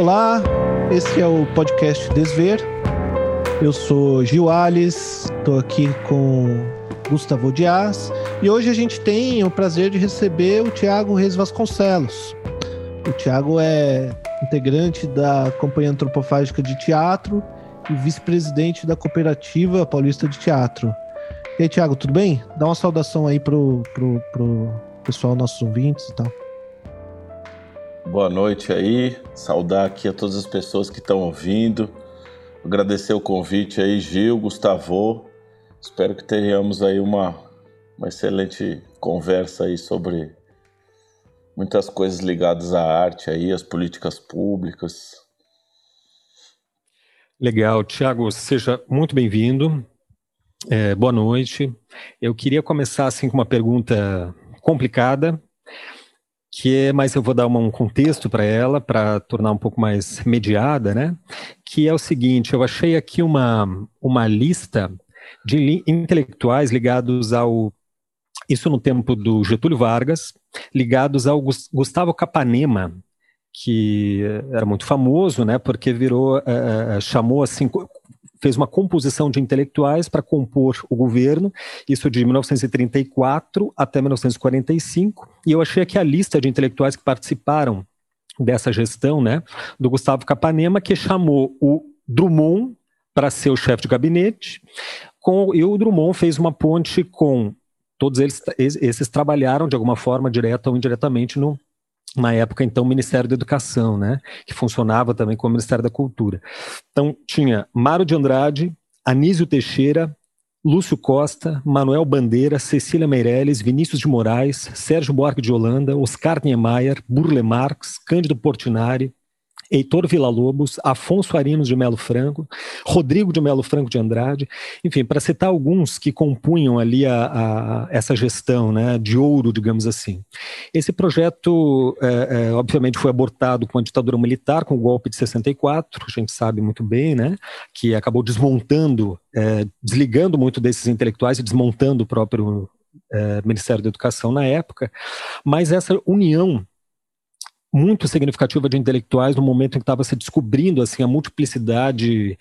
Olá, esse é o podcast Desver. Eu sou Gil Alves, estou aqui com Gustavo Dias e hoje a gente tem o prazer de receber o Tiago Reis Vasconcelos. O Tiago é integrante da Companhia Antropofágica de Teatro e vice-presidente da Cooperativa Paulista de Teatro. E aí, Tiago, tudo bem? Dá uma saudação aí pro, pro, pro pessoal, nossos ouvintes e tal. Boa noite aí, saudar aqui a todas as pessoas que estão ouvindo, agradecer o convite aí, Gil, Gustavo, espero que tenhamos aí uma, uma excelente conversa aí sobre muitas coisas ligadas à arte aí, às políticas públicas. Legal, Tiago, seja muito bem-vindo, é, boa noite. Eu queria começar assim com uma pergunta complicada, que é, mas eu vou dar um contexto para ela, para tornar um pouco mais mediada, né? Que é o seguinte: eu achei aqui uma, uma lista de li intelectuais ligados ao. Isso no tempo do Getúlio Vargas, ligados ao Gustavo Capanema, que era muito famoso, né? Porque virou, uh, chamou assim, fez uma composição de intelectuais para compor o governo, isso de 1934 até 1945, e eu achei aqui a lista de intelectuais que participaram dessa gestão, né, do Gustavo Capanema, que chamou o Drummond para ser o chefe de gabinete, com, e o Drummond fez uma ponte com todos eles, esses trabalharam de alguma forma, direta ou indiretamente, no, na época, então, Ministério da Educação, né, que funcionava também como Ministério da Cultura. Então, tinha Mário de Andrade, Anísio Teixeira, Lúcio Costa, Manuel Bandeira, Cecília Meirelles, Vinícius de Moraes, Sérgio Buarque de Holanda, Oscar Niemeyer, Burle Marx, Cândido Portinari, Heitor Villa-Lobos, Afonso Arinos de Melo Franco, Rodrigo de Melo Franco de Andrade, enfim, para citar alguns que compunham ali a, a, essa gestão né, de ouro, digamos assim. Esse projeto, é, é, obviamente, foi abortado com a ditadura militar, com o golpe de 64, a gente sabe muito bem, né, que acabou desmontando, é, desligando muito desses intelectuais e desmontando o próprio é, Ministério da Educação na época, mas essa união muito significativa de intelectuais no momento em que estava se descobrindo assim a multiplicidade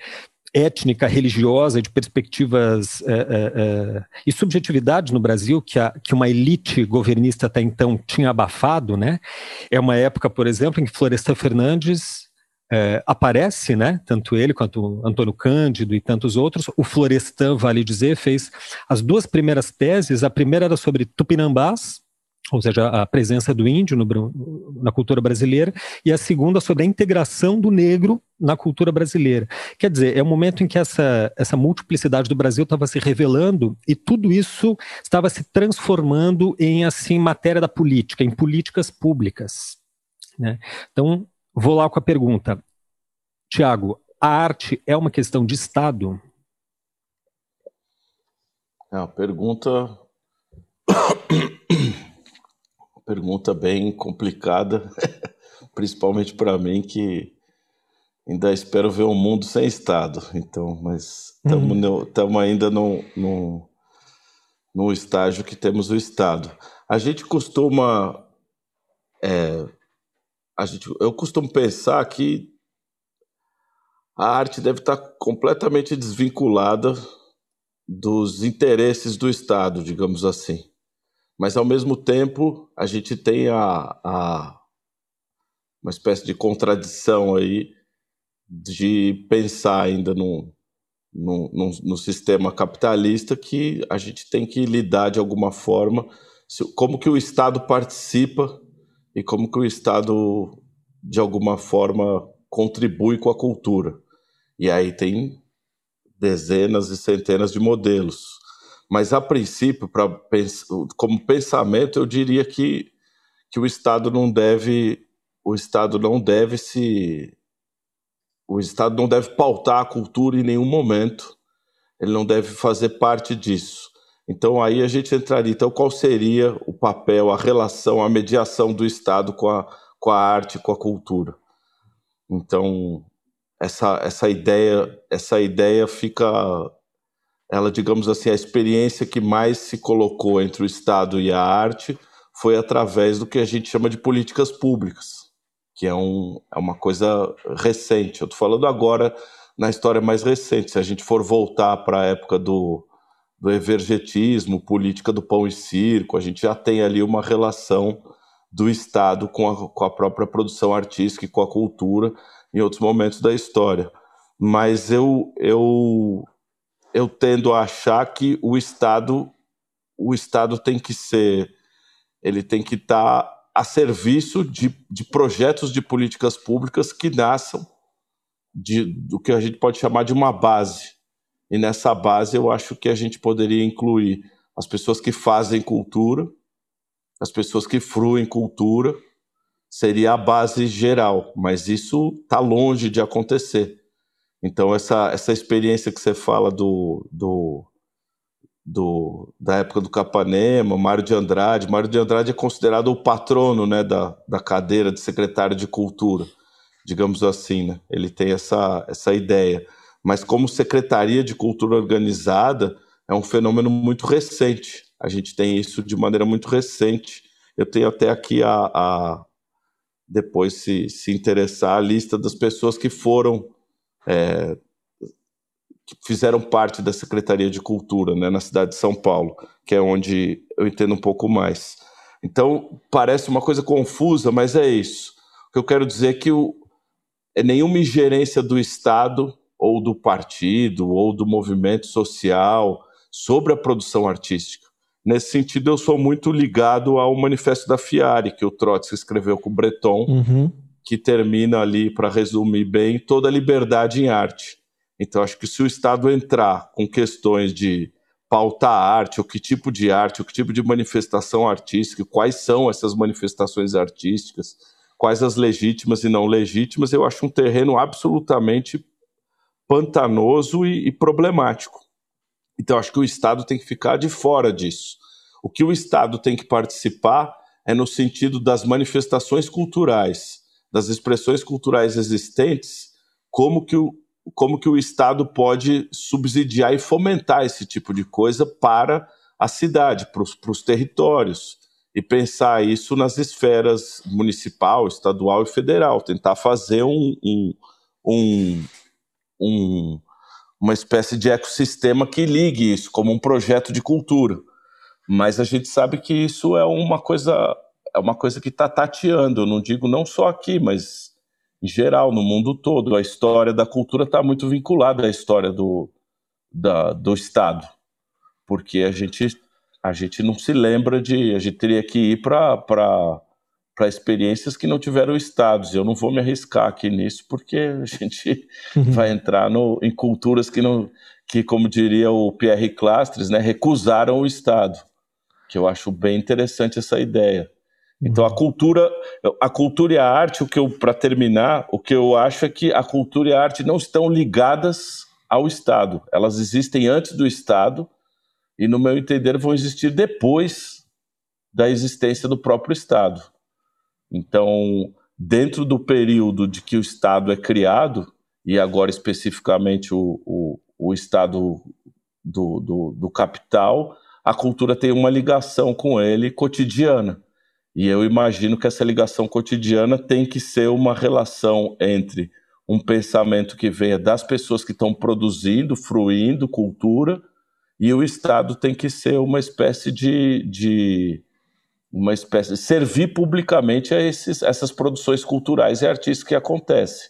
étnica, religiosa, de perspectivas é, é, é, e subjetividades no Brasil que, a, que uma elite governista até então tinha abafado, né? É uma época, por exemplo, em que Florestan Fernandes é, aparece, né? Tanto ele quanto Antônio Cândido e tantos outros. O Florestan, vale dizer, fez as duas primeiras teses. A primeira era sobre Tupinambás, ou seja, a presença do índio no, na cultura brasileira, e a segunda sobre a integração do negro na cultura brasileira. Quer dizer, é um momento em que essa, essa multiplicidade do Brasil estava se revelando e tudo isso estava se transformando em assim matéria da política, em políticas públicas. Né? Então, vou lá com a pergunta. Tiago, a arte é uma questão de Estado? É uma pergunta pergunta bem complicada, principalmente para mim que ainda espero ver um mundo sem Estado. Então, mas estamos uhum. ainda no, no, estágio que temos o Estado. A gente costuma. É, a gente, eu costumo pensar que a arte deve estar completamente desvinculada dos interesses do Estado, digamos assim mas ao mesmo tempo a gente tem a, a uma espécie de contradição aí de pensar ainda no, no, sistema capitalista que a gente tem que lidar de alguma forma como que o Estado participa e como que o Estado de alguma forma contribui com a cultura. E aí tem dezenas e centenas de modelos mas a princípio, como pensamento, eu diria que, que o Estado não deve o Estado não deve se o Estado não deve pautar a cultura em nenhum momento. Ele não deve fazer parte disso. Então aí a gente entraria. Então qual seria o papel, a relação, a mediação do Estado com a, com a arte, com a cultura? Então essa, essa ideia essa ideia fica ela, digamos assim, a experiência que mais se colocou entre o Estado e a arte foi através do que a gente chama de políticas públicas, que é, um, é uma coisa recente. Eu estou falando agora na história mais recente. Se a gente for voltar para a época do, do evergetismo, política do pão e circo, a gente já tem ali uma relação do Estado com a, com a própria produção artística e com a cultura em outros momentos da história. Mas eu, eu, eu tendo a achar que o Estado, o Estado tem que ser, ele tem que estar tá a serviço de, de projetos de políticas públicas que nasçam de, do que a gente pode chamar de uma base. E nessa base eu acho que a gente poderia incluir as pessoas que fazem cultura, as pessoas que fruem cultura, seria a base geral, mas isso está longe de acontecer. Então, essa, essa experiência que você fala do, do, do, da época do Capanema, Mário de Andrade, Mário de Andrade é considerado o patrono né, da, da cadeira de secretário de Cultura digamos assim, né? Ele tem essa, essa ideia. Mas como secretaria de cultura organizada, é um fenômeno muito recente. A gente tem isso de maneira muito recente. Eu tenho até aqui a, a depois se, se interessar a lista das pessoas que foram é, que fizeram parte da Secretaria de Cultura né, na cidade de São Paulo, que é onde eu entendo um pouco mais. Então, parece uma coisa confusa, mas é isso. O que eu quero dizer é que o, é nenhuma ingerência do Estado ou do partido ou do movimento social sobre a produção artística. Nesse sentido, eu sou muito ligado ao Manifesto da Fiare, que o Trotsky escreveu com o Breton, uhum. Que termina ali, para resumir bem, toda a liberdade em arte. Então, acho que se o Estado entrar com questões de pautar a arte, o que tipo de arte, o que tipo de manifestação artística, quais são essas manifestações artísticas, quais as legítimas e não legítimas, eu acho um terreno absolutamente pantanoso e, e problemático. Então, acho que o Estado tem que ficar de fora disso. O que o Estado tem que participar é no sentido das manifestações culturais, das expressões culturais existentes, como que o, como que o Estado pode subsidiar e fomentar esse tipo de coisa para a cidade, para os territórios, e pensar isso nas esferas municipal, estadual e federal, tentar fazer um, um, um, um, uma espécie de ecossistema que ligue isso como um projeto de cultura. Mas a gente sabe que isso é uma coisa é uma coisa que está tateando. Eu não digo não só aqui, mas em geral no mundo todo. A história da cultura está muito vinculada à história do, da, do Estado, porque a gente a gente não se lembra de. A gente teria que ir para experiências que não tiveram estados. Eu não vou me arriscar aqui nisso, porque a gente uhum. vai entrar no, em culturas que, não, que, como diria o Pierre Clastres, né, recusaram o Estado. Que eu acho bem interessante essa ideia. Então a cultura, a cultura e a arte, o que eu para terminar, o que eu acho é que a cultura e a arte não estão ligadas ao Estado. Elas existem antes do Estado e, no meu entender, vão existir depois da existência do próprio Estado. Então, dentro do período de que o Estado é criado, e agora especificamente o, o, o Estado do, do, do capital, a cultura tem uma ligação com ele cotidiana. E eu imagino que essa ligação cotidiana tem que ser uma relação entre um pensamento que venha das pessoas que estão produzindo, fruindo cultura, e o Estado tem que ser uma espécie de, de uma espécie de servir publicamente a esses, essas produções culturais e artísticas que acontecem.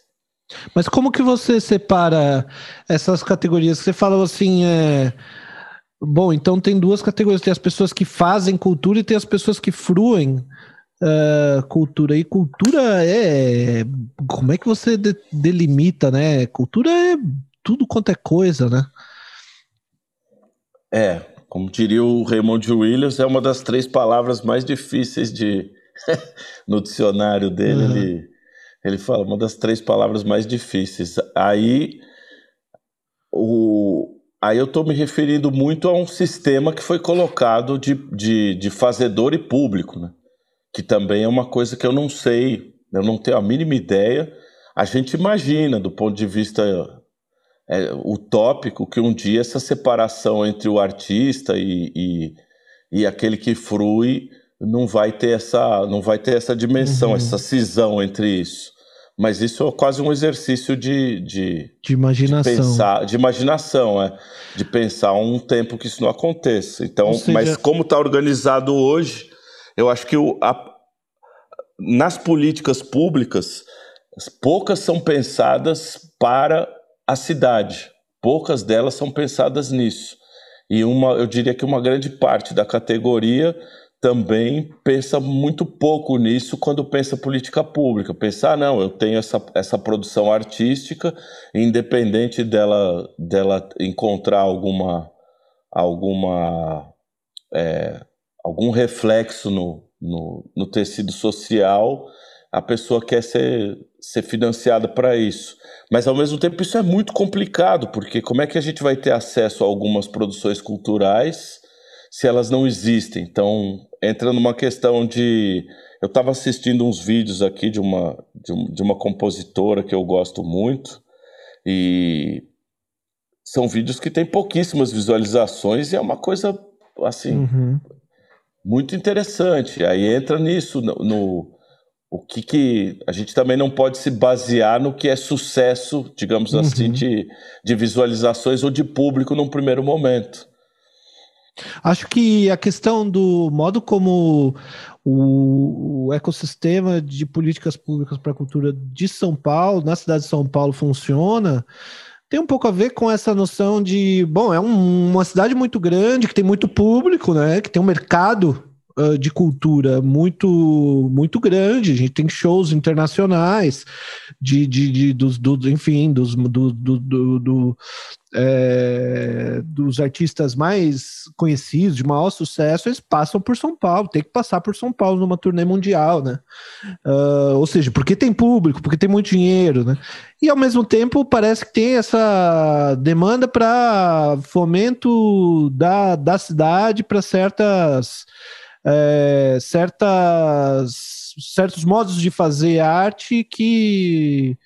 Mas como que você separa essas categorias? Você falou assim, é... bom, então tem duas categorias, tem as pessoas que fazem cultura e tem as pessoas que fruem uh, cultura. E cultura é, como é que você de delimita, né? Cultura é tudo quanto é coisa, né? É, como diria o Raymond Williams, é uma das três palavras mais difíceis de. no dicionário dele, uhum. ele, ele fala uma das três palavras mais difíceis. Aí, o, aí eu estou me referindo muito a um sistema que foi colocado de, de, de fazedor e público, né? que também é uma coisa que eu não sei, eu não tenho a mínima ideia. A gente imagina, do ponto de vista é, utópico que um dia essa separação entre o artista e, e, e aquele que frui não vai ter essa, não vai ter essa dimensão, uhum. essa cisão entre isso. Mas isso é quase um exercício de, de, de imaginação. De, pensar, de imaginação, é. De pensar um tempo que isso não aconteça. Então, seja... mas como está organizado hoje, eu acho que o, a, nas políticas públicas, poucas são pensadas para a cidade. Poucas delas são pensadas nisso. E uma, eu diria que uma grande parte da categoria também pensa muito pouco nisso quando pensa política pública. Pensar, ah, não, eu tenho essa, essa produção artística, independente dela, dela encontrar alguma, alguma é, algum reflexo no, no, no, tecido social, a pessoa quer ser, ser financiada para isso. Mas, ao mesmo tempo, isso é muito complicado, porque como é que a gente vai ter acesso a algumas produções culturais se elas não existem? Então, entra numa questão de. Eu estava assistindo uns vídeos aqui de uma, de, um, de uma compositora que eu gosto muito, e são vídeos que têm pouquíssimas visualizações e é uma coisa assim uhum. muito interessante. Aí entra nisso no, no, o que, que a gente também não pode se basear no que é sucesso, digamos assim, uhum. assim, de, de visualizações ou de público num primeiro momento. Acho que a questão do modo como o, o ecossistema de políticas públicas para a cultura de São Paulo, na cidade de São Paulo, funciona, tem um pouco a ver com essa noção de, bom, é um, uma cidade muito grande, que tem muito público, né? Que tem um mercado uh, de cultura muito muito grande. A gente tem shows internacionais de, de, de dos, do, enfim, dos, do, do, do, é, dos artistas mais conhecidos, de maior sucesso, eles passam por São Paulo, tem que passar por São Paulo numa turnê mundial, né? Uh, ou seja, porque tem público, porque tem muito dinheiro, né? E ao mesmo tempo parece que tem essa demanda para fomento da, da cidade para certas, é, certas certos modos de fazer arte que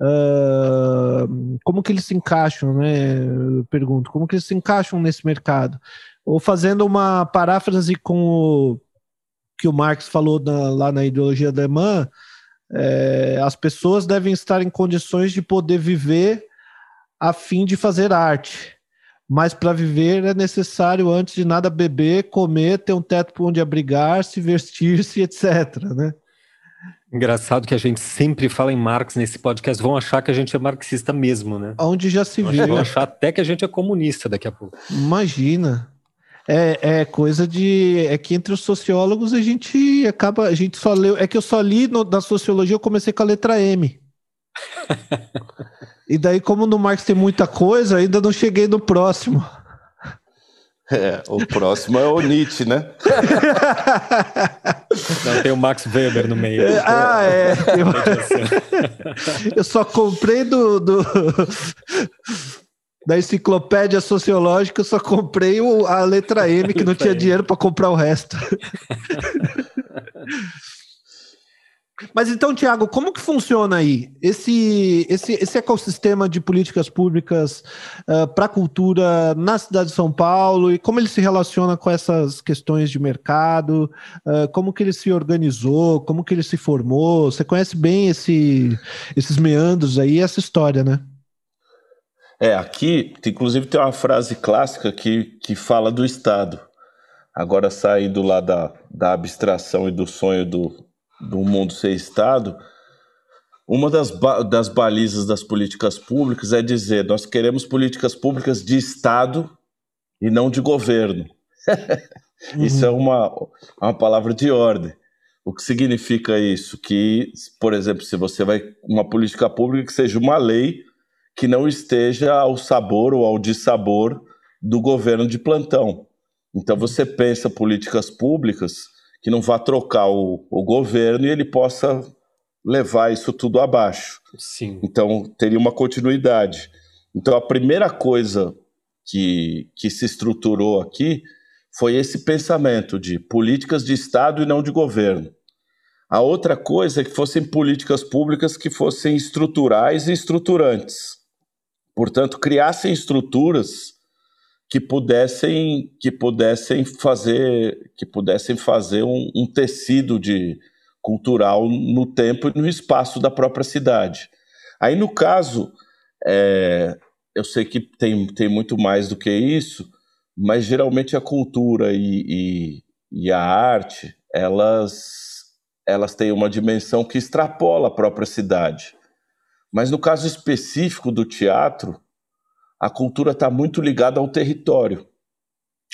Uh, como que eles se encaixam, né? Eu pergunto, como que eles se encaixam nesse mercado? Ou fazendo uma paráfrase com o que o Marx falou na, lá na ideologia alemã, é, as pessoas devem estar em condições de poder viver a fim de fazer arte. Mas para viver é necessário, antes de nada, beber, comer, ter um teto para onde abrigar-se, vestir-se, etc. Né? Engraçado que a gente sempre fala em Marx nesse podcast, vão achar que a gente é marxista mesmo, né? Onde já se viu. Vão achar até que a gente é comunista daqui a pouco. Imagina. É, é coisa de. É que entre os sociólogos a gente acaba. A gente só leu. É que eu só li no, na sociologia, eu comecei com a letra M. e daí, como no Marx tem muita coisa, ainda não cheguei no próximo. É, o próximo é o Nietzsche, né? Não, tem o Max Weber no meio. É, ah, é. Eu, eu só comprei do, do, da enciclopédia sociológica, eu só comprei o, a letra M, que não tinha dinheiro para comprar o resto. Mas então, Tiago, como que funciona aí esse, esse, esse ecossistema de políticas públicas uh, ah, para a cultura na cidade de São Paulo e como ele se relaciona com essas questões de mercado? Uh, como que ele se organizou? Como que ele se formou? Você conhece bem esse, esses meandros aí, essa história, né? É, aqui, inclusive, tem uma frase clássica que, que fala do Estado. Agora, saindo lá da, da abstração e do sonho do, do mundo ser Estado, uma das, ba das balizas das políticas públicas é dizer: nós queremos políticas públicas de Estado e não de governo. uhum. Isso é uma, uma palavra de ordem. O que significa isso? Que, por exemplo, se você vai uma política pública que seja uma lei que não esteja ao sabor ou ao dissabor do governo de plantão. Então você pensa políticas públicas que não vá trocar o, o governo e ele possa levar isso tudo abaixo. Sim. Então teria uma continuidade. Então a primeira coisa que, que se estruturou aqui foi esse pensamento de políticas de Estado e não de governo. A outra coisa é que fossem políticas públicas que fossem estruturais e estruturantes. Portanto, criassem estruturas que pudessem que pudessem fazer que pudessem fazer um, um tecido de cultural no tempo e no espaço da própria cidade. Aí no caso é, eu sei que tem, tem muito mais do que isso, mas geralmente a cultura e, e, e a arte elas elas têm uma dimensão que extrapola a própria cidade. Mas no caso específico do teatro, a cultura está muito ligada ao território.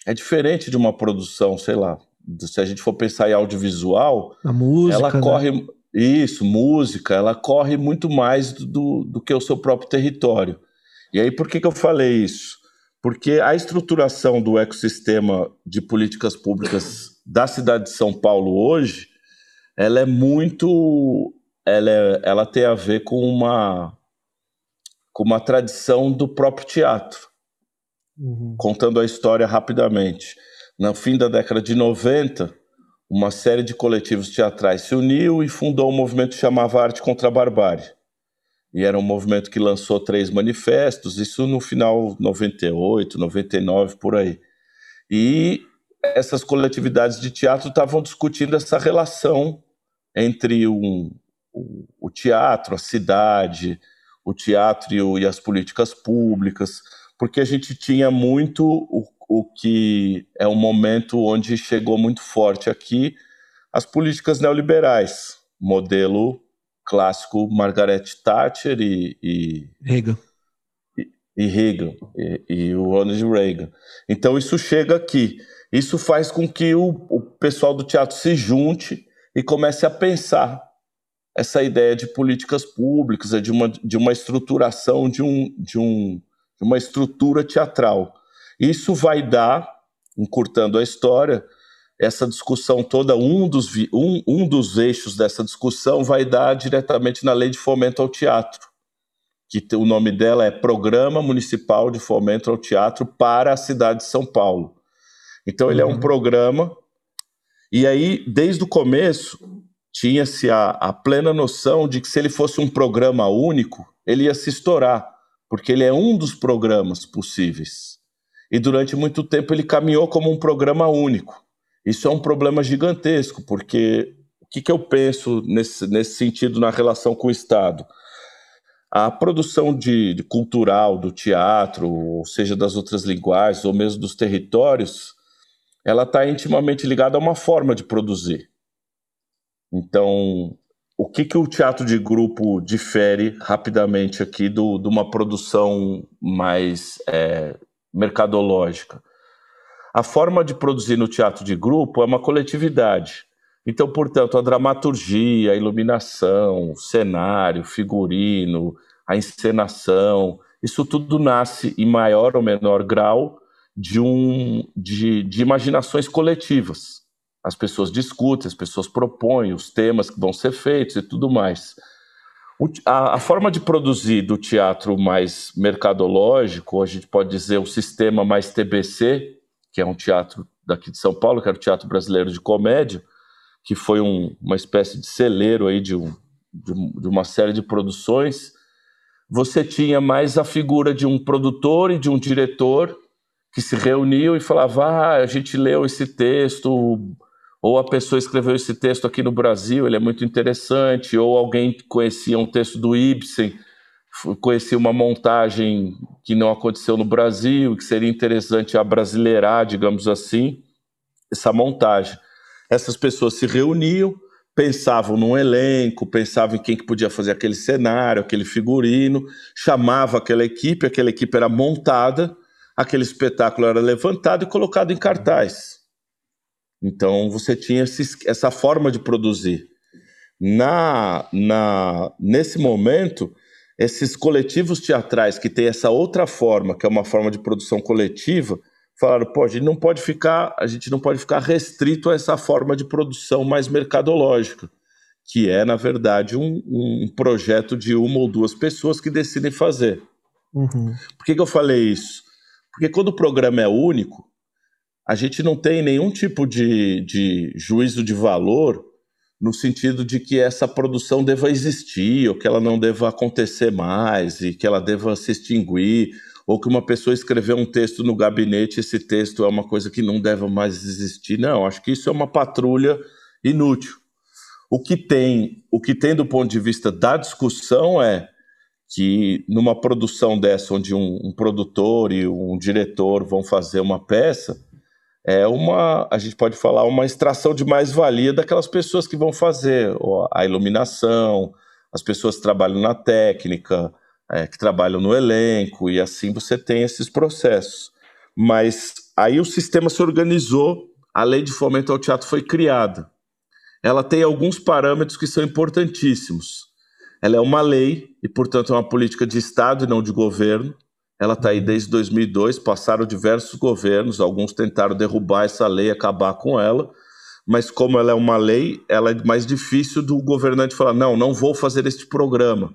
É diferente de uma produção, sei lá, se a gente for pensar em audiovisual, a música, ela né? corre isso, música, ela corre muito mais do, do que o seu próprio território. E aí por que, que eu falei isso? Porque a estruturação do ecossistema de políticas públicas da cidade de São Paulo hoje, ela é muito, ela, é, ela tem a ver com uma com uma tradição do próprio teatro. Uhum. Contando a história rapidamente. No fim da década de 90, uma série de coletivos teatrais se uniu e fundou um movimento que chamava Arte contra a Barbárie. E era um movimento que lançou três manifestos, isso no final 98, 99, por aí. E essas coletividades de teatro estavam discutindo essa relação entre um, o, o teatro, a cidade, o teatro e, as políticas públicas, porque a gente tinha muito o, o que é um momento onde chegou muito forte aqui as políticas neoliberais, modelo clássico Margaret Thatcher e, e Reagan. E, e Reagan, e, e, o Ronald Reagan. Então isso chega aqui. Isso faz com que o, o pessoal do teatro se junte e comece a pensar essa ideia de políticas públicas, de uma, de uma estruturação de, um, de, um, de uma estrutura teatral. Isso vai dar, encurtando a história, essa discussão toda, um dos, um, um dos eixos dessa discussão vai dar diretamente na Lei de Fomento ao Teatro, que o nome dela é Programa Municipal de Fomento ao Teatro para a cidade de São Paulo. Então, ele uhum. é um uhum. programa, e aí, desde o começo, tinha-se a, a plena noção de que se ele fosse um programa único, ele ia se estourar, porque ele é um dos programas possíveis. E durante muito tempo ele caminhou como um programa único. Isso é um problema gigantesco, porque o que, que eu penso nesse, nesse sentido na relação com o Estado? A produção de, de cultural do teatro, ou seja, das outras linguagens, ou mesmo dos territórios, ela está intimamente ligada a uma forma de produzir. Então, o que, que o teatro de grupo difere rapidamente aqui do, de uma produção mais é, mercadológica? A forma de produzir no teatro de grupo é uma coletividade. Então, portanto, a dramaturgia, a iluminação, o cenário, figurino, a encenação, isso tudo nasce em maior ou menor grau de, um, de, de imaginações coletivas as pessoas discutem, as pessoas propõem os temas que vão ser feitos e tudo mais. O, a, a, forma de produzir do teatro mais mercadológico, a gente pode dizer o sistema mais TBC, que é um teatro daqui de São Paulo, que era o Teatro Brasileiro de Comédia, que foi um, uma espécie de celeiro aí de, um, de, de uma série de produções, você tinha mais a figura de um produtor e de um diretor que se reuniam e falavam: ah, a gente leu esse texto, ou a pessoa escreveu esse texto aqui no Brasil, ele é muito interessante, ou alguém conhecia um texto do Ibsen, conhecia uma montagem que não aconteceu no Brasil, que seria interessante abrasileirar, digamos assim, essa montagem. Essas pessoas se reuniam, pensavam num elenco, pensavam em quem que podia fazer aquele cenário, aquele figurino, chamava aquela equipe, aquela equipe era montada, aquele espetáculo era levantado e colocado em cartaz. Então você tinha essa forma de produzir. Na, na, nesse momento, esses coletivos teatrais que têm essa outra forma, que é uma forma de produção coletiva, falaram: pô, a gente não pode ficar, a gente não pode ficar restrito a essa forma de produção mais mercadológica, que é, na verdade, um, um projeto de uma ou duas pessoas que decidem fazer. Uhum. Por que, que eu falei isso? Porque quando o programa é único, a gente não tem nenhum tipo de, de juízo de valor no sentido de que essa produção deva existir, ou que ela não deva acontecer mais, e que ela deva se extinguir, ou que uma pessoa escreveu um texto no gabinete, esse texto é uma coisa que não deve mais existir. Não, acho que isso é uma patrulha inútil. O que tem, o que tem do ponto de vista da discussão é que numa produção dessa, onde um, um produtor e um diretor vão fazer uma peça, é uma, a gente pode falar, uma extração de mais-valia daquelas pessoas que vão fazer a iluminação, as pessoas que trabalham na técnica, é, que trabalham no elenco, e assim você tem esses processos. Mas aí o sistema se organizou, a lei de fomento ao teatro foi criada. Ela tem alguns parâmetros que são importantíssimos. Ela é uma lei e, portanto, é uma política de Estado e não de governo. Ela está aí desde 2002, passaram diversos governos, alguns tentaram derrubar essa lei, acabar com ela, mas como ela é uma lei, ela é mais difícil do governante falar: não, não vou fazer este programa.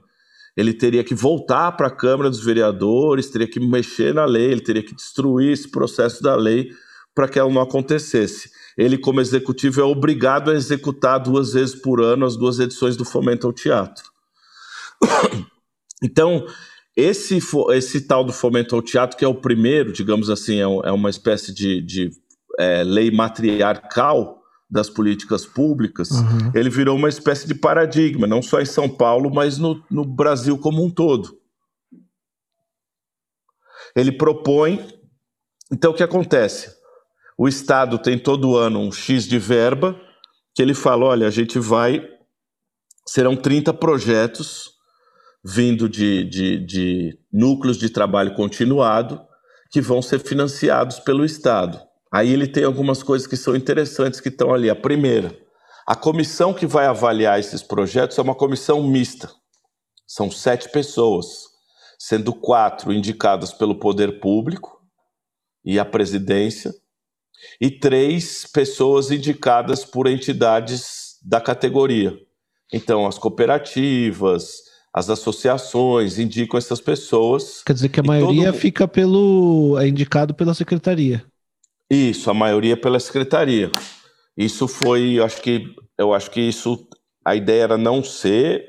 Ele teria que voltar para a Câmara dos Vereadores, teria que mexer na lei, ele teria que destruir esse processo da lei para que ela não acontecesse. Ele, como executivo, é obrigado a executar duas vezes por ano as duas edições do Fomento ao Teatro. Então, esse, esse tal do fomento ao teatro, que é o primeiro, digamos assim, é, é uma espécie de, de é, lei matriarcal das políticas públicas, uhum. ele virou uma espécie de paradigma, não só em São Paulo, mas no, no Brasil como um todo. Ele propõe. Então, o que acontece? O Estado tem todo ano um X de verba, que ele fala: olha, a gente vai. Serão 30 projetos vindo de, de, de núcleos de trabalho continuado que vão ser financiados pelo Estado. Aí ele tem algumas coisas que são interessantes que estão ali. A primeira, a comissão que vai avaliar esses projetos é uma comissão mista. São sete pessoas, sendo quatro indicadas pelo poder público e a presidência, e três pessoas indicadas por entidades da categoria. Então, as cooperativas, as associações indicam essas pessoas. Quer dizer que a maioria todo... fica pelo. é indicado pela secretaria. Isso, a maioria pela secretaria. Isso foi, eu acho que eu acho que isso a ideia era não ser,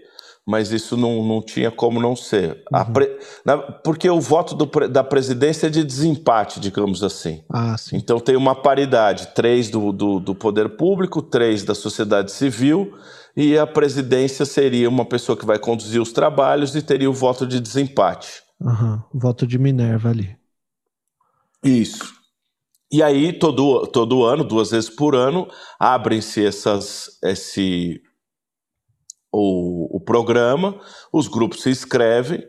mas isso não, não tinha como não ser. Uhum. Pre, na, porque o voto do, da presidência é de desempate, digamos assim. Ah, sim. Então tem uma paridade: três do, do, do poder público, três da sociedade civil e a presidência seria uma pessoa que vai conduzir os trabalhos e teria o voto de desempate. Uhum, voto de Minerva ali. Isso. E aí, todo, todo ano, duas vezes por ano, abrem-se essas, esse, o, o programa, os grupos se inscrevem,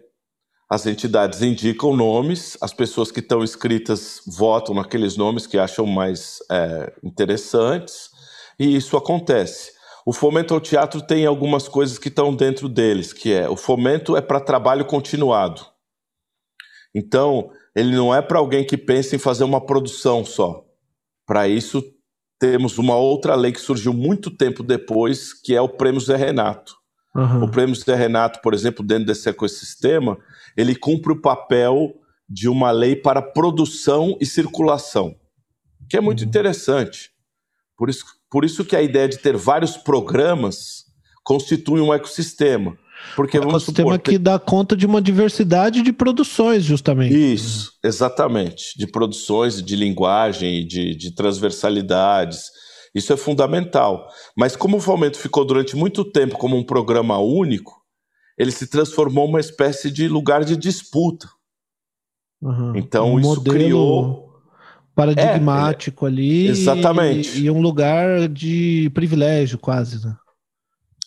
as entidades indicam nomes, as pessoas que estão inscritas votam naqueles nomes que acham mais é, interessantes, e isso acontece. O fomento ao teatro tem algumas coisas que estão dentro deles, que é o fomento é para trabalho continuado. Então, ele não é para alguém que pensa em fazer uma produção só. Para isso, temos uma outra lei que surgiu muito tempo depois, que é o Prêmio Zé Renato. Uhum. O Prêmio Zé Renato, por exemplo, dentro desse ecossistema, ele cumpre o papel de uma lei para produção e circulação, que é muito uhum. interessante. Por isso, por isso que a ideia de ter vários programas constitui um ecossistema. Porque, um ecossistema supor, que dá conta de uma diversidade de produções, justamente. Isso, exatamente. De produções, de linguagem, de, de transversalidades. Isso é fundamental. Mas como o Fomento ficou durante muito tempo como um programa único, ele se transformou uma espécie de lugar de disputa. Uhum. Então um isso modelo... criou paradigmático é, ali. Exatamente. E, e, um lugar de privilégio, quase, né?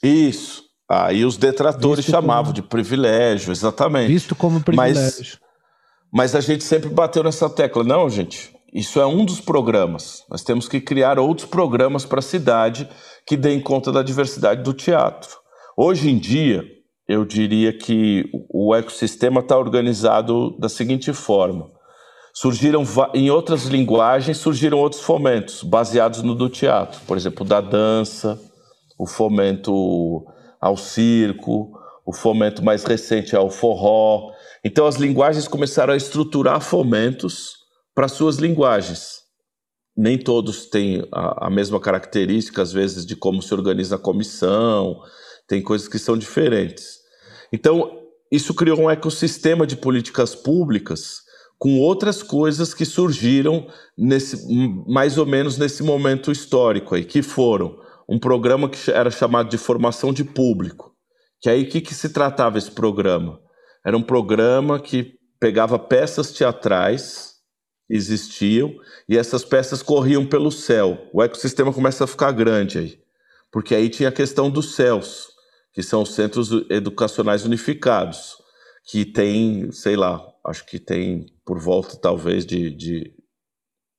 Isso. Aí os detratores Visto chamavam como... de privilégio, exatamente. Visto como privilégio. Mas, mas a gente sempre bateu nessa tecla. Não, gente, isso é um dos programas. Nós temos que criar outros programas para a cidade que deem conta da diversidade do teatro. Hoje em dia, eu diria que o ecossistema está organizado da seguinte forma surgiram em outras linguagens surgiram outros fomentos baseados no do teatro, por exemplo, da dança, o fomento ao circo, o fomento mais recente ao forró. Então as linguagens começaram a estruturar fomentos para suas linguagens. Nem todos têm a, a mesma característica, às vezes, de como se organiza a comissão, tem coisas que são diferentes. Então, isso criou um ecossistema de políticas públicas com outras coisas que surgiram nesse, mais ou menos nesse momento histórico aí, que foram um programa que era chamado de formação de público. Que aí o que, que se tratava esse programa? Era um programa que pegava peças teatrais existiam e essas peças corriam pelo céu. O ecossistema começa a ficar grande aí, porque aí tinha a questão dos céus, que são os centros educacionais unificados, que tem, sei lá, acho que tem por volta talvez de, de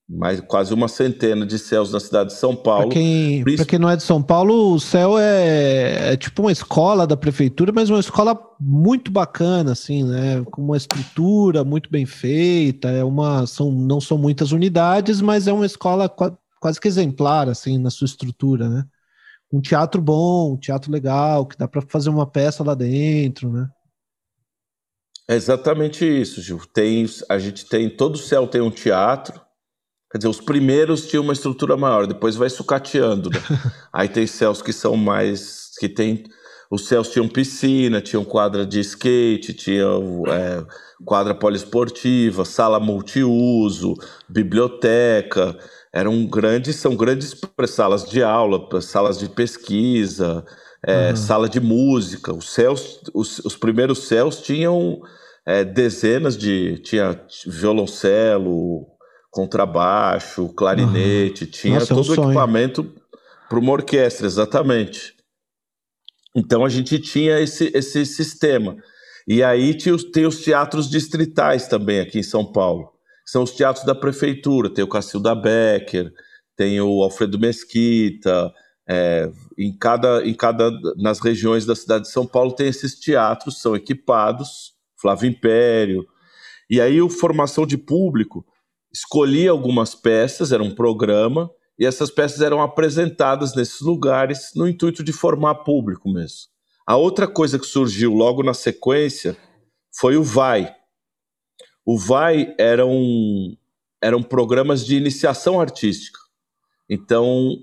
mais quase uma centena de céus na cidade de São Paulo. Para quem, quem não é de São Paulo, o céu é, é, tipo uma escola da prefeitura, mas uma escola muito bacana, assim, né? Com uma estrutura muito bem feita. É uma, são, não são muitas unidades, mas é uma escola quase que exemplar, assim, na sua estrutura, né? Um teatro bom, um teatro legal, que dá para fazer uma peça lá dentro, né? É exatamente isso, Gil. Tem, a gente tem todo o céu tem um teatro. Quer dizer, os primeiros tinham uma estrutura maior, depois vai sucateando. Né? Aí tem céus que são mais. que tem. Os céus tinham piscina, tinham quadra de skate, tinham é, quadra poliesportiva, sala multiuso, biblioteca. Eram grandes, são grandes salas de aula, salas de pesquisa, é, uhum. sala de música. Os céus, os, os primeiros céus tinham é, dezenas de. Tinha violoncelo, contrabaixo, clarinete, uhum. tinha Nossa, todo é um o equipamento para uma orquestra, exatamente. Então a gente tinha esse, esse sistema. E aí tinha, tem os teatros distritais também aqui em São Paulo. São os teatros da prefeitura, tem o Cacilda Becker, tem o Alfredo Mesquita, é, em cada, em cada nas regiões da cidade de São Paulo tem esses teatros, são equipados Flávio Império. E aí o formação de público escolhia algumas peças, era um programa, e essas peças eram apresentadas nesses lugares no intuito de formar público mesmo. A outra coisa que surgiu logo na sequência foi o VAI. O VAI eram, eram programas de iniciação artística. Então,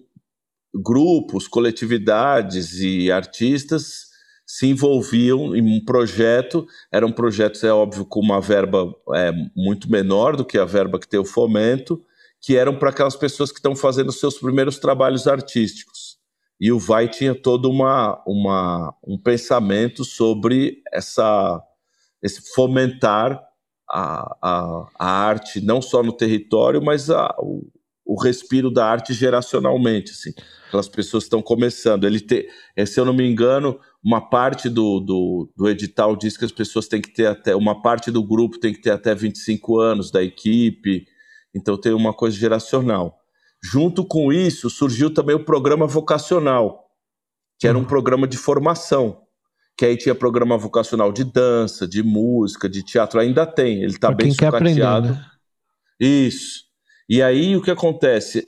grupos, coletividades e artistas se envolviam em um projeto, eram projetos, é óbvio, com uma verba é, muito menor do que a verba que tem o fomento, que eram para aquelas pessoas que estão fazendo seus primeiros trabalhos artísticos. E o Vai tinha todo uma, uma, um pensamento sobre essa, esse fomentar a, a, a arte, não só no território, mas a, o respiro da arte geracionalmente. Assim. Aquelas pessoas estão começando. Ele te, é, se eu não me engano, uma parte do, do, do, edital diz que as pessoas têm que ter até, uma parte do grupo tem que ter até 25 anos da equipe, então tem uma coisa geracional. Junto com isso, surgiu também o programa vocacional, que era um hum. programa de formação, que aí tinha programa vocacional de dança, de música, de teatro, ainda tem, ele está bem sucateado. Né? Isso. E aí o que acontece?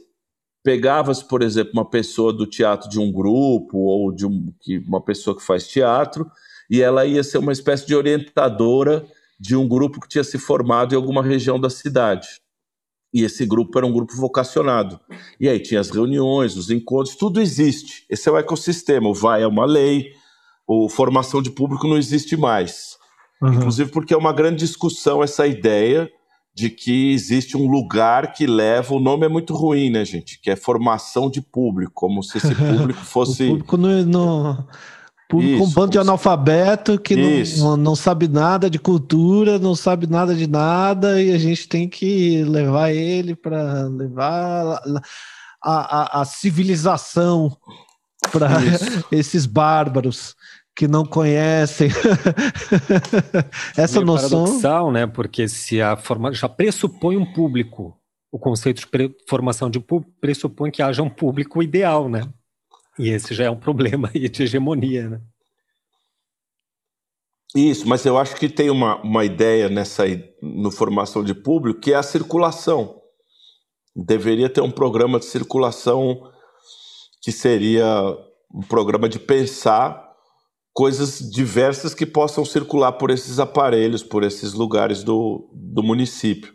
pegavas, por exemplo, uma pessoa do teatro de um grupo ou de um, que, uma pessoa que faz teatro e ela ia ser uma espécie de orientadora de um grupo que tinha se formado em alguma região da cidade. E esse grupo era um grupo vocacionado. E aí tinha as reuniões, os encontros, tudo existe. Esse é o ecossistema. O VAI é uma lei, o formação de público não existe mais. Uhum. Inclusive porque é uma grande discussão essa ideia de que existe um lugar que leva, o nome é muito ruim, né, gente? Que é formação de público, como se esse público fosse. público não. não... Público Isso, um bando de analfabeto que não, não sabe nada de cultura, não sabe nada de nada, e a gente tem que levar ele para levar a, a, a civilização para esses bárbaros que não conhecem essa Meio noção. paradoxal, né? Porque se a forma já pressupõe um público, o conceito de formação de público pressupõe que haja um público ideal, né? E esse já é um problema de hegemonia, né? Isso, mas eu acho que tem uma, uma ideia nessa no formação de público que é a circulação. Deveria ter um programa de circulação que seria um programa de pensar coisas diversas que possam circular por esses aparelhos, por esses lugares do, do município.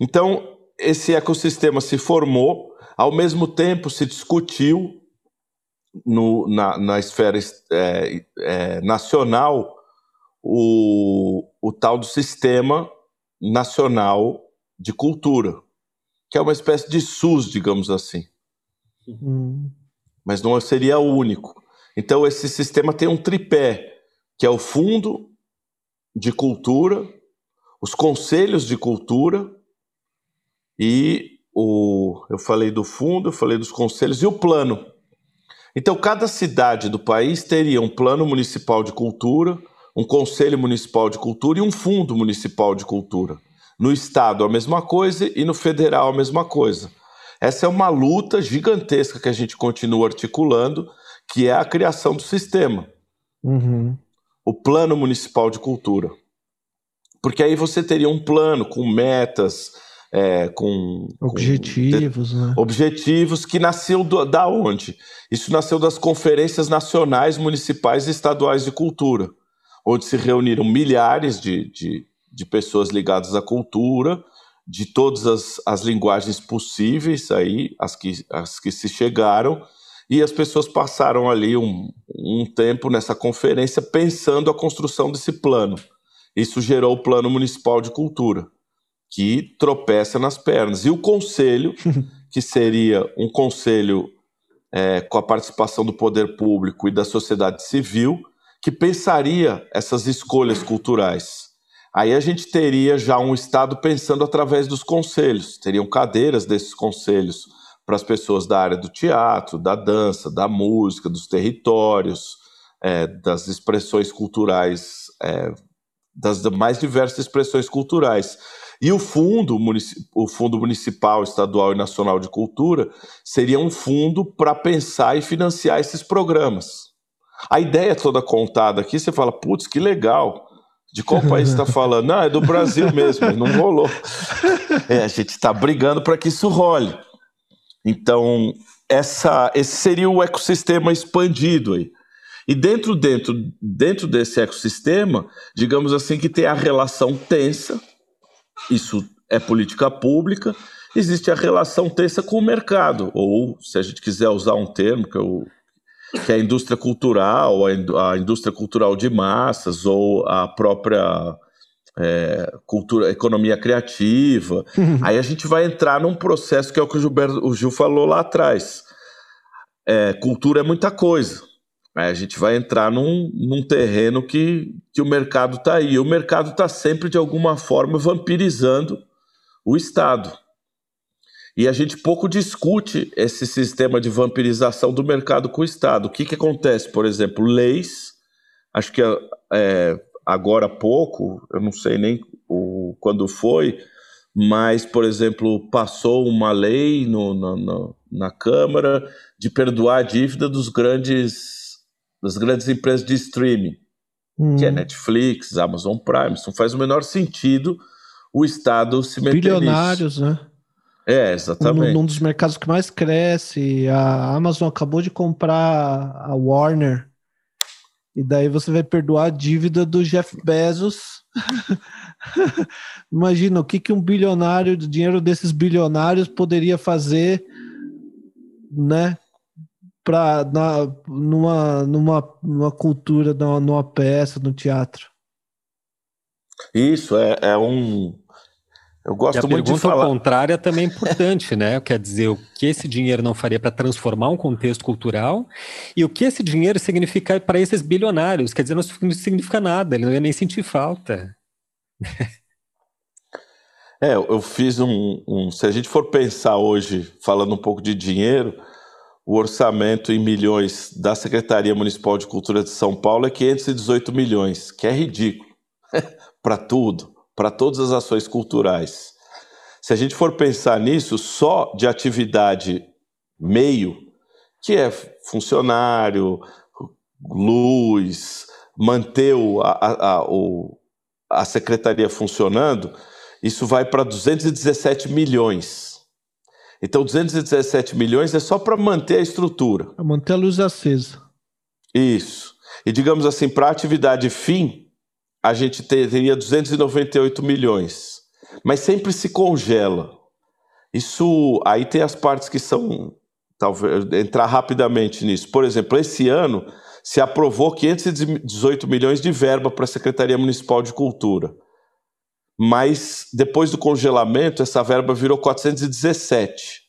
Então, esse ecossistema se formou, ao mesmo tempo se discutiu no, na, na esfera é, é, nacional o, o tal do sistema Nacional de Cultura, que é uma espécie de SUS, digamos assim. Hum. Mas não seria o único. Então, esse sistema tem um tripé, que é o Fundo de Cultura, os Conselhos de Cultura e o. Eu falei do fundo, eu falei dos conselhos e o plano. Então, cada cidade do país teria um plano municipal de cultura, um conselho municipal de cultura e um fundo municipal de cultura. No estado, a mesma coisa e no federal, a mesma coisa. Essa é uma luta gigantesca que a gente continua articulando, que é a criação do sistema. Uhum. O Plano Municipal de Cultura. Porque aí você teria um plano com metas, é, com objetivos, com, né? objetivos que nasceu do, da onde? Isso nasceu das conferências nacionais, municipais e estaduais de cultura, onde se reuniram milhares de, de, de pessoas ligadas à cultura, de todas as, as linguagens possíveis aí, as que, as que se chegaram, e as pessoas passaram ali um, um tempo nessa conferência pensando a construção desse plano. Isso gerou o Plano Municipal de Cultura, que tropeça nas pernas. E o conselho, que seria um conselho é, com a participação do poder público e da sociedade civil, que pensaria essas escolhas culturais. Aí a gente teria já um Estado pensando através dos conselhos, teriam cadeiras desses conselhos para as pessoas da área do teatro, da dança, da música, dos territórios, é, das expressões culturais, é, das mais diversas expressões culturais. E o fundo, o fundo municipal, estadual e nacional de cultura seria um fundo para pensar e financiar esses programas. A ideia toda contada aqui, você fala, putz, que legal. De qual país está falando? Não, é do Brasil mesmo, não rolou. É, a gente está brigando para que isso role. Então, essa, esse seria o ecossistema expandido aí. E dentro, dentro, dentro desse ecossistema, digamos assim, que tem a relação tensa, isso é política pública, existe a relação tensa com o mercado, ou se a gente quiser usar um termo que, eu, que é a indústria cultural, a, indústria cultural de massas, ou a própria é, cultura, economia criativa. Uhum. Aí a gente vai entrar num processo que é o que o, Gilberto, o Gil falou lá atrás. É, cultura é muita coisa. Aí a gente vai entrar num, num terreno que, que o mercado está aí. O mercado está sempre, de alguma forma, vampirizando o Estado. E a gente pouco discute esse sistema de vampirização do mercado com o Estado. O que, que acontece? Por exemplo, leis. Acho que é, agora há pouco, eu não sei nem o, quando foi, mas, por exemplo, passou uma lei no, no, no, na Câmara de perdoar a dívida dos grandes, das grandes empresas de streaming, hum. que é Netflix, Amazon Prime. Isso não faz o menor sentido o Estado se meter Bilionários, nisso. né? É, exatamente. Um, um dos mercados que mais cresce. A Amazon acabou de comprar a Warner e daí você vai perdoar a dívida do Jeff Bezos. Imagina o que, que um bilionário, o dinheiro desses bilionários poderia fazer, né? Pra, na, numa, numa, numa cultura, numa, numa peça, no teatro. Isso é, é um eu gosto e a muito de falar. contrária também é importante, né? Quer dizer, o que esse dinheiro não faria para transformar um contexto cultural e o que esse dinheiro significa para esses bilionários. Quer dizer, não significa nada, ele não ia nem sentir falta. É, eu fiz um, um. Se a gente for pensar hoje, falando um pouco de dinheiro, o orçamento em milhões da Secretaria Municipal de Cultura de São Paulo é 518 milhões, que é ridículo para tudo para todas as ações culturais. Se a gente for pensar nisso, só de atividade meio, que é funcionário, luz, manter a, a, o, a secretaria funcionando, isso vai para 217 milhões. Então, 217 milhões é só para manter a estrutura. Para manter a luz acesa. Isso. E digamos assim, para atividade fim, a gente teria 298 milhões, mas sempre se congela. Isso aí tem as partes que são talvez entrar rapidamente nisso. Por exemplo, esse ano se aprovou 518 milhões de verba para a Secretaria Municipal de Cultura. mas depois do congelamento, essa verba virou 417.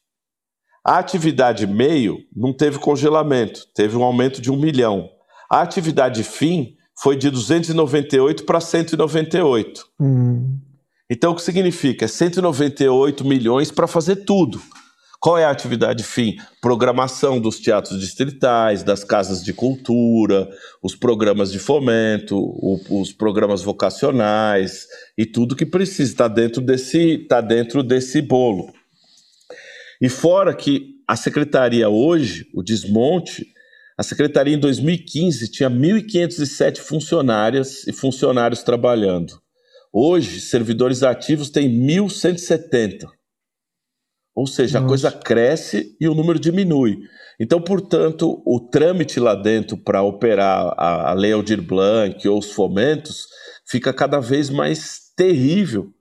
A atividade meio não teve congelamento, teve um aumento de um milhão. A atividade fim foi de 298 para 198. Hum. Então, o que significa? 198 milhões para fazer tudo. Qual é a atividade fim? Programação dos teatros distritais, das casas de cultura, os programas de fomento, o, os programas vocacionais e tudo que precisa está dentro desse tá dentro desse bolo. E fora que a secretaria hoje, o desmonte, a secretaria em 2015 tinha 1.507 funcionárias e funcionários trabalhando. Hoje, servidores ativos têm 1.170. Ou seja, Nossa. a coisa cresce e o número diminui. Então, portanto, o trâmite lá dentro para operar a, a Lei Aldir Blanc ou os fomentos fica cada vez mais terrível,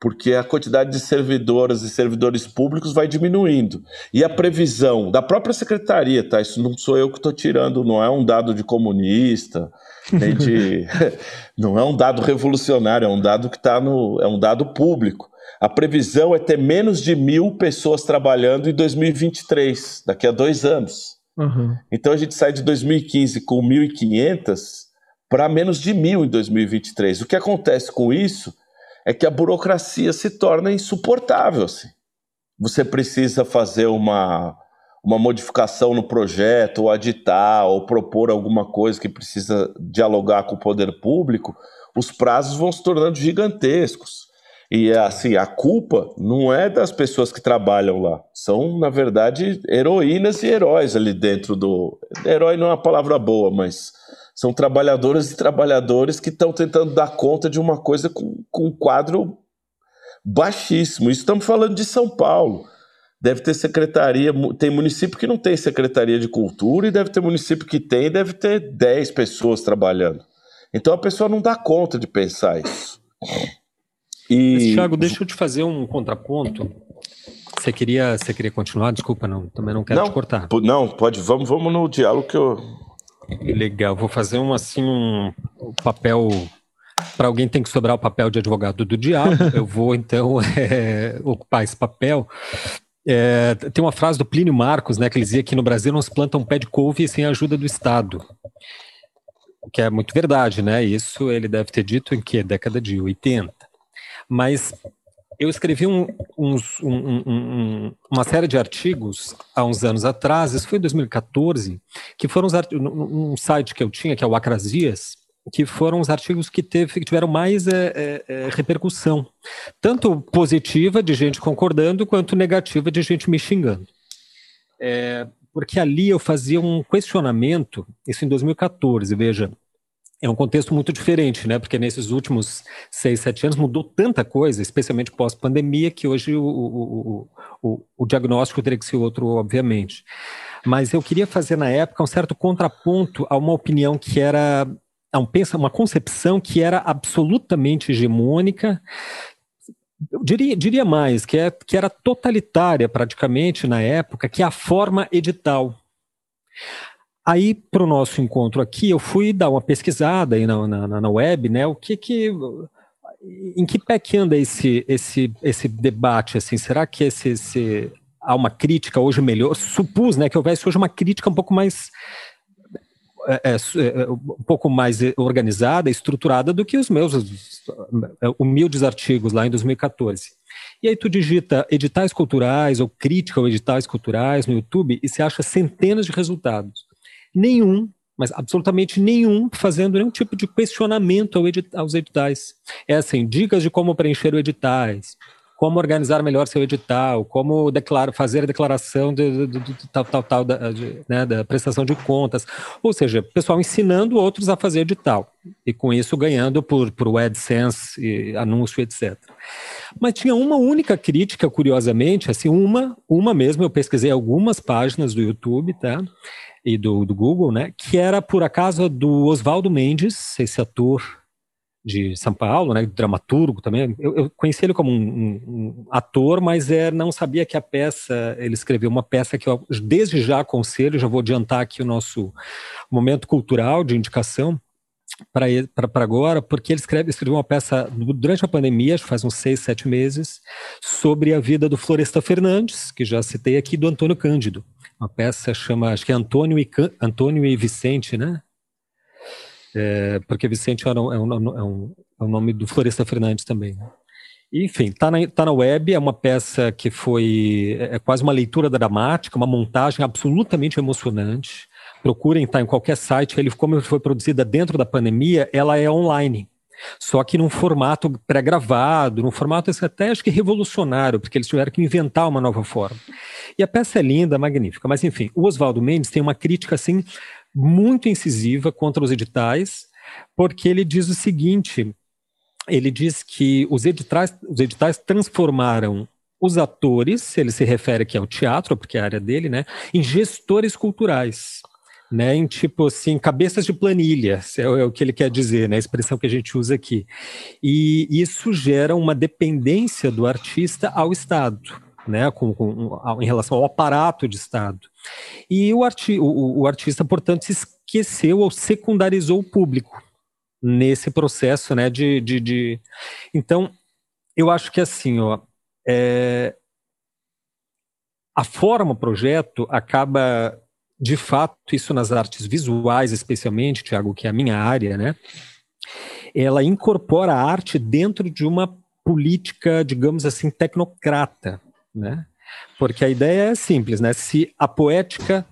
porque a quantidade de servidoras e servidores públicos vai diminuindo. E a previsão da própria secretaria, tá? Isso não sou eu que estou tirando, não é um dado de comunista, nem de. não é um dado revolucionário, é um dado que está no. é um dado público. A previsão é ter menos de mil pessoas trabalhando em 2023, daqui a dois anos. Uhum. Então a gente sai de 2015 com 1.500 para menos de mil em 2023. O que acontece com isso é que a burocracia se torna insuportável. Assim. Você precisa fazer uma, uma modificação no projeto, ou aditar, ou propor alguma coisa que precisa dialogar com o poder público, os prazos vão se tornando gigantescos. E assim, a culpa não é das pessoas que trabalham lá. São, na verdade, heroínas e heróis ali dentro do. Herói não é uma palavra boa, mas são trabalhadoras e trabalhadores que estão tentando dar conta de uma coisa com, com um quadro baixíssimo. Isso estamos falando de São Paulo. Deve ter secretaria, tem município que não tem secretaria de cultura, e deve ter município que tem, e deve ter 10 pessoas trabalhando. Então a pessoa não dá conta de pensar isso. E... Mas, Thiago, deixa eu te fazer um contraponto. Você queria, você queria continuar? Desculpa, não. Também não quero não, te cortar. Não, pode. Vamos, vamos no diálogo que eu. Legal. Vou fazer um assim um, papel. Para alguém tem que sobrar o papel de advogado do diabo. eu vou então é, ocupar esse papel. É, tem uma frase do Plínio Marcos, né, que ele dizia que no Brasil não se planta um pé de couve sem a ajuda do Estado. O que é muito verdade, né? Isso ele deve ter dito em que década de 80. Mas eu escrevi um, uns, um, um, uma série de artigos há uns anos atrás, isso foi em 2014, que foram um site que eu tinha, que é o Acrasias, que foram os artigos que, teve, que tiveram mais é, é, é, repercussão, tanto positiva de gente concordando, quanto negativa de gente me xingando. É, porque ali eu fazia um questionamento, isso em 2014, veja, é um contexto muito diferente, né? Porque nesses últimos seis, sete anos mudou tanta coisa, especialmente pós-pandemia, que hoje o, o, o, o, diagnóstico teria que ser outro, obviamente. Mas eu queria fazer na época um certo contraponto a uma opinião que era a um pensa, uma concepção que era absolutamente hegemônica. Diria, diria mais, que, é, que era totalitária praticamente na época, que é a forma edital. Aí, para o nosso encontro aqui, eu fui dar uma pesquisada aí na, na, na web, né? O que que. Em que pé que anda esse, esse, esse debate? Assim, será que esse, esse, há uma crítica hoje melhor? Supus né, que houvesse hoje uma crítica um pouco mais. É, é, é um pouco mais organizada, estruturada do que os meus humildes artigos lá em 2014. E aí tu digita editais culturais ou crítica ou editais culturais no YouTube e você acha centenas de resultados nenhum, mas absolutamente nenhum, fazendo nenhum tipo de questionamento aos editais. É assim, dicas de como preencher o editais, como organizar melhor seu edital, como declara, fazer a declaração de, de, de, de tal, tal, tal, da, né, da, prestação de contas. Ou seja, pessoal ensinando outros a fazer edital. E com isso ganhando por, por AdSense, e anúncio, etc. Mas tinha uma única crítica, curiosamente, assim, uma, uma mesmo, eu pesquisei algumas páginas do YouTube, tá? e do, do Google, né? Que era por acaso do Oswaldo Mendes, esse ator de São Paulo, né? Dramaturgo também. Eu, eu conheci ele como um, um, um, ator, mas é, não sabia que a peça, ele escreveu uma peça que eu desde já aconselho, já vou adiantar aqui o nosso momento cultural de indicação, para agora, porque ele escreve, escreveu uma peça durante a pandemia, faz uns seis, sete meses, sobre a vida do Floresta Fernandes, que já citei aqui, do Antônio Cândido. Uma peça chama, acho que é Antônio e, Antônio e Vicente, né? É, porque Vicente é, um, é, um, é, um, é o nome do Floresta Fernandes também. Né? Enfim, tá na, tá na web, é uma peça que foi é, é quase uma leitura dramática, uma montagem absolutamente emocionante. Procurem, tá em qualquer site. Ele, como foi produzida dentro da pandemia, ela é online. Só que num formato pré-gravado, num formato até acho que revolucionário, porque eles tiveram que inventar uma nova forma. E a peça é linda, magnífica. Mas enfim, o Oswaldo Mendes tem uma crítica assim muito incisiva contra os editais, porque ele diz o seguinte: ele diz que os editais, os editais transformaram os atores, ele se refere aqui ao teatro, porque é a área dele, né, em gestores culturais. Né, em tipo assim, cabeças de planilha, é, é o que ele quer dizer, né, a expressão que a gente usa aqui. E isso gera uma dependência do artista ao Estado, né, com, com, em relação ao aparato de Estado. E o, arti o, o artista, portanto, se esqueceu ou secundarizou o público nesse processo, né, de, de, de... Então, eu acho que assim, ó, é... a forma projeto acaba, de fato, isso nas artes visuais especialmente, Tiago, que é a minha área, né, ela incorpora a arte dentro de uma política, digamos assim, tecnocrata, né, porque a ideia é simples, né, se a poética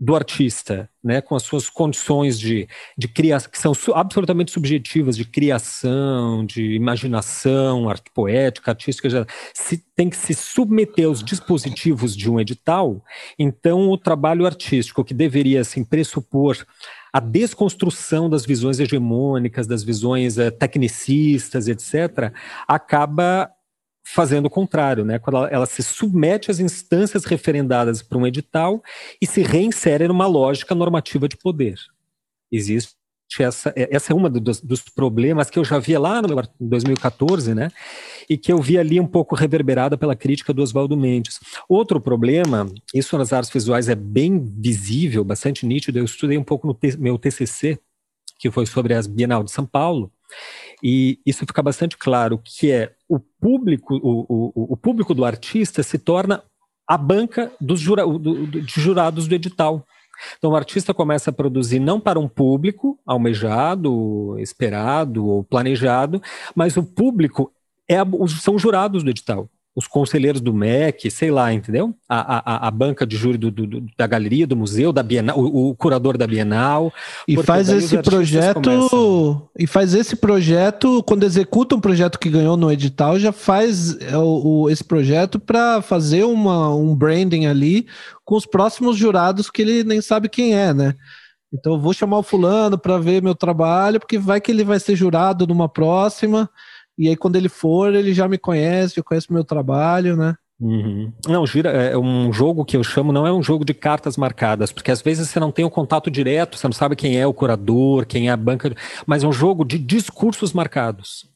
do artista, né, com as suas condições de, de criação, que são su absolutamente subjetivas, de criação, de imaginação art poética, artística, já, se, tem que se submeter aos dispositivos de um edital, então o trabalho artístico, que deveria assim, pressupor a desconstrução das visões hegemônicas, das visões é, tecnicistas, etc., acaba fazendo o contrário, né? Quando ela, ela se submete às instâncias referendadas para um edital e se reinsere numa lógica normativa de poder. Existe essa, é, essa é uma dos, dos, problemas que eu já via lá no 2014, né? E que eu vi ali um pouco reverberada pela crítica do Oswaldo Mendes. Outro problema, isso nas artes visuais é bem visível, bastante nítido. Eu estudei um pouco no meu TCC, que foi sobre as Bienal de São Paulo, e isso fica bastante claro, que é o público, o, o, o público do artista se torna a banca dos jura, do, de jurados do edital. Então o artista começa a produzir não para um público almejado, esperado ou planejado, mas o público é, são jurados do edital os conselheiros do MEC, sei lá, entendeu? A, a, a banca de júri do, do, da galeria, do museu, da Bienal, o, o curador da Bienal. E faz esse projeto, começam... e faz esse projeto, quando executa um projeto que ganhou no edital, já faz é, o, o esse projeto para fazer uma, um branding ali com os próximos jurados que ele nem sabe quem é, né? Então eu vou chamar o fulano para ver meu trabalho, porque vai que ele vai ser jurado numa próxima. E aí, quando ele for, ele já me conhece, já conhece o meu trabalho, né? Uhum. Não, gira, é um jogo que eu chamo, não é um jogo de cartas marcadas, porque às vezes você não tem o contato direto, você não sabe quem é o curador, quem é a banca, mas é um jogo de discursos marcados.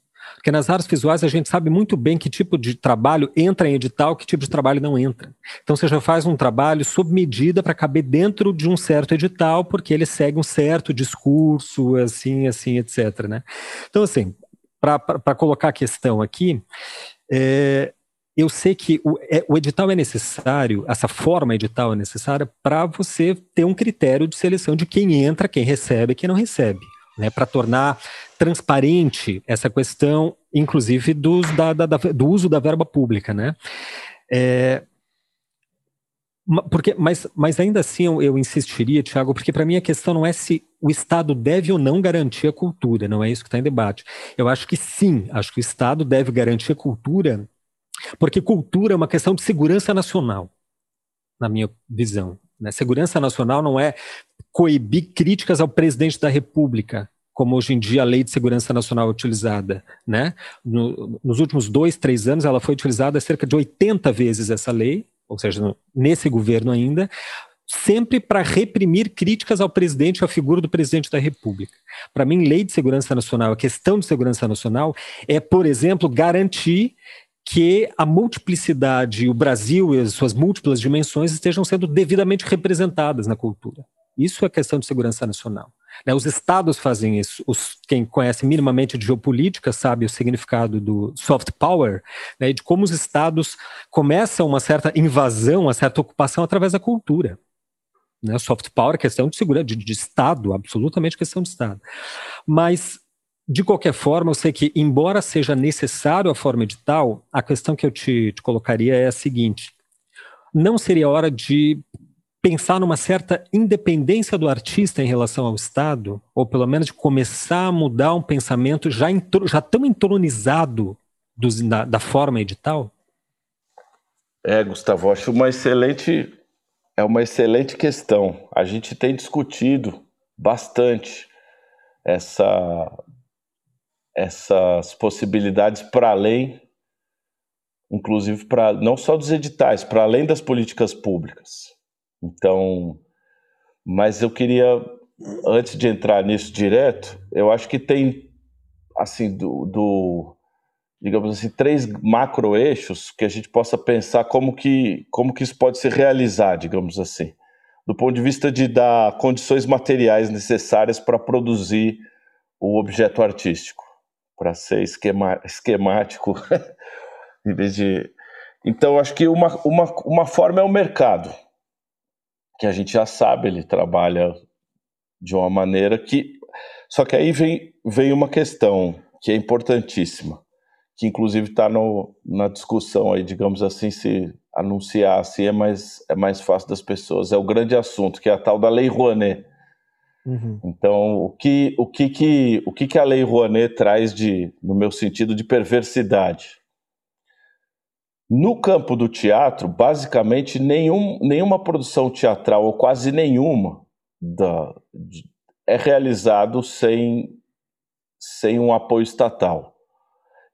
Porque nas artes visuais a gente sabe muito bem que tipo de trabalho entra em edital, que tipo de trabalho não entra. Então você já faz um trabalho sob medida para caber dentro de um certo edital, porque ele segue um certo discurso, assim, assim, etc. Né? Então, assim, para colocar a questão aqui, é, eu sei que o, é, o, edital é necessário, essa forma edital é necessária para você ter um critério de seleção de quem entra, quem recebe e quem não recebe. Né, para tornar transparente essa questão, inclusive dos, da, da, da, do uso da verba pública. Né? É, porque, mas, mas ainda assim eu, eu insistiria, Tiago, porque para mim a questão não é se o Estado deve ou não garantir a cultura, não é isso que está em debate. Eu acho que sim, acho que o Estado deve garantir a cultura, porque cultura é uma questão de segurança nacional, na minha visão. Né? Segurança nacional não é coibir críticas ao presidente da República, como hoje em dia a Lei de Segurança Nacional é utilizada. Né? No, nos últimos dois, três anos, ela foi utilizada cerca de 80 vezes essa lei, ou seja, nesse governo ainda, sempre para reprimir críticas ao presidente à figura do presidente da República. Para mim, lei de segurança nacional, a questão de segurança nacional é, por exemplo, garantir que a multiplicidade, o Brasil e as suas múltiplas dimensões estejam sendo devidamente representadas na cultura. Isso é questão de segurança nacional. Né? Os estados fazem isso. Os, quem conhece minimamente de geopolítica sabe o significado do soft power, né? de como os estados começam uma certa invasão, uma certa ocupação através da cultura. Né? Soft power é questão de segurança, de, de Estado, absolutamente questão de Estado. Mas de qualquer forma, eu sei que, embora seja necessário a forma edital, a questão que eu te, te, colocaria é a seguinte: não seria hora de pensar numa certa independência do artista em relação ao Estado, ou pelo menos de começar a mudar um pensamento já, já tão entronizado dos, da, da, forma edital? É, Gustavo, acho uma excelente, é uma excelente questão. A gente tem discutido bastante essa, essas possibilidades para além, inclusive para não só dos editais, para além das políticas públicas. Então, mas eu queria, antes de entrar nisso direto, eu acho que tem, assim, do, do digamos assim, três macro eixos que a gente possa pensar como que, como que isso pode se realizar, digamos assim, do ponto de vista de dar condições materiais necessárias para produzir o objeto artístico, para ser esquema, esquemático, em vez de. Então, acho que uma, uma, uma forma é o mercado que a gente já sabe, ele trabalha de uma maneira que. Só que aí vem, vem uma questão que é importantíssima, que inclusive está na discussão aí, digamos assim, se anunciar assim é mais, é mais fácil das pessoas. É o grande assunto, que é a tal da Lei Rouanet. Uhum. Então, o que, o, que, que, o que, que a Lei Rouanet traz de, no meu sentido, de perversidade? No campo do teatro, basicamente nenhum, nenhuma produção teatral, ou quase nenhuma, da, de, é realizado sem, sem um apoio estatal.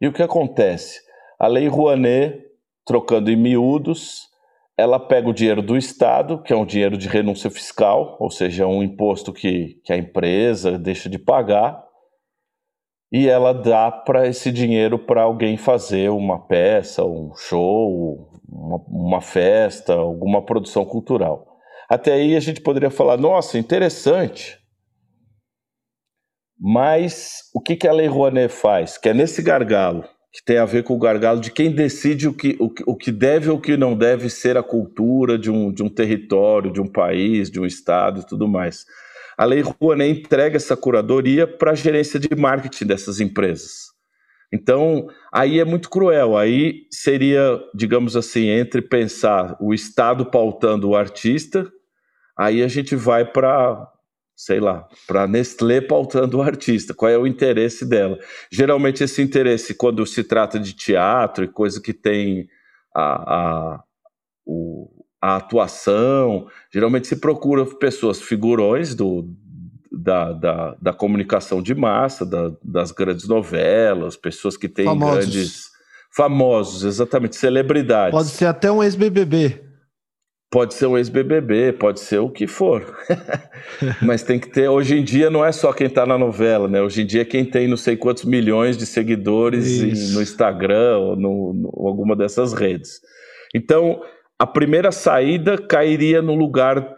E o que acontece? A Lei Rouanet, trocando em miúdos, ela pega o dinheiro do Estado, que é um dinheiro de renúncia fiscal, ou seja, um imposto que, que a empresa deixa de pagar, e ela dá para esse dinheiro para alguém fazer uma peça, um show, uma, uma, festa, alguma produção cultural. Até aí a gente poderia falar, nossa, interessante. Mas o que, que a Lei Rouanet faz? Que é nesse gargalo, que tem a ver com o gargalo de quem decide o que, o, o que deve ou o que não deve ser a cultura de um, de um território, de um país, de um estado e tudo mais a Lei Rouanet entrega essa curadoria para a gerência de marketing dessas empresas. Então, aí é muito cruel. Aí seria, digamos assim, entre pensar o Estado pautando o artista, aí a gente vai para, sei lá, para Nestlé pautando o artista. Qual é o interesse dela? Geralmente, esse interesse, quando se trata de teatro e coisa que tem a, a, o, a atuação. Geralmente se procura pessoas figurões do, da, da, da comunicação de massa, da, das grandes novelas, pessoas que têm famosos. grandes. Famosos, exatamente, celebridades. Pode ser até um ex-BBB. Pode ser um ex-BBB, pode ser o que for. Mas tem que ter. Hoje em dia não é só quem está na novela, né? Hoje em dia é quem tem não sei quantos milhões de seguidores em, no Instagram ou no, no, alguma dessas redes. Então, a primeira saída cairia no lugar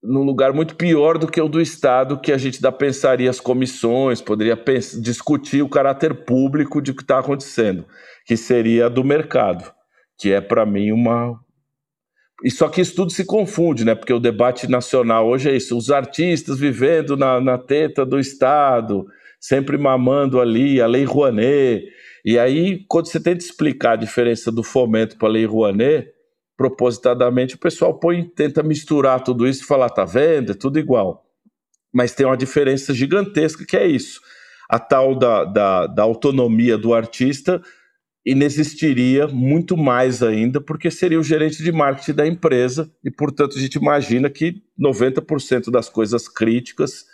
num lugar muito pior do que o do Estado, que a gente dá pensaria as comissões, poderia discutir o caráter público de que está acontecendo, que seria do mercado, que é para mim uma. E só que isso tudo se confunde, né? Porque o debate nacional hoje é isso: os artistas vivendo na, na teta do Estado, sempre mamando ali, a Lei Rouanet. E aí, quando você tenta explicar a diferença do fomento para a Lei Rouanet, propositadamente o pessoal põe, tenta misturar tudo isso e falar, tá vendo? É tudo igual. Mas tem uma diferença gigantesca que é isso. A tal da, da, da autonomia do artista inexistiria muito mais ainda, porque seria o gerente de marketing da empresa, e portanto a gente imagina que 90% das coisas críticas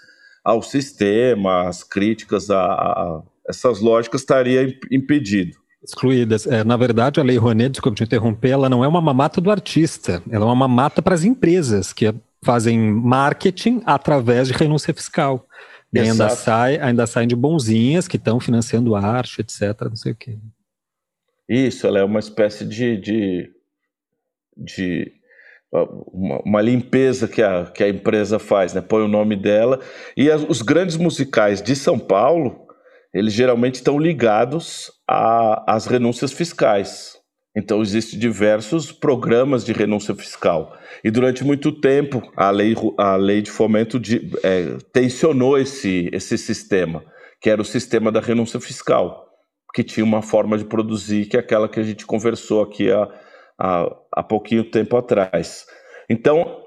ao sistema, as críticas a, a essas lógicas estaria impedido excluídas. É, na verdade, a Lei Rouanet, desculpe te interromper, ela não é uma mamata do artista, ela é uma mamata para as empresas que fazem marketing através de renúncia fiscal. E ainda, sai, ainda saem de bonzinhas que estão financiando arte, etc. Não sei o quê. Isso, ela é uma espécie de, de, de uma, uma, limpeza que a, que a empresa faz, né? põe o nome dela. E as, os grandes musicais de São Paulo, eles geralmente estão ligados às renúncias fiscais. Então, existem diversos programas de renúncia fiscal. E durante muito tempo, a lei, a lei de fomento de, é, tensionou esse, esse sistema, que era o sistema da renúncia fiscal, que tinha uma forma de produzir, que é aquela que a gente conversou aqui há, há, há pouquinho tempo atrás. Então,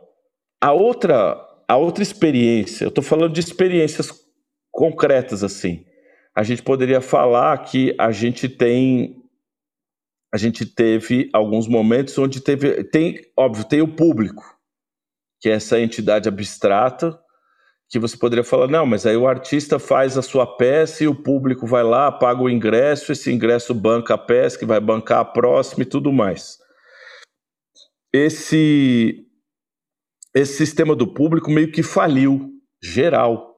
a outra, a outra experiência, eu estou falando de experiências concretas assim. A gente poderia falar que a gente tem a gente teve alguns momentos onde teve tem óbvio tem o público que é essa entidade abstrata que você poderia falar não mas aí o artista faz a sua peça e o público vai lá paga o ingresso esse ingresso banca a peça que vai bancar a próxima e tudo mais. Esse esse sistema do público meio que faliu geral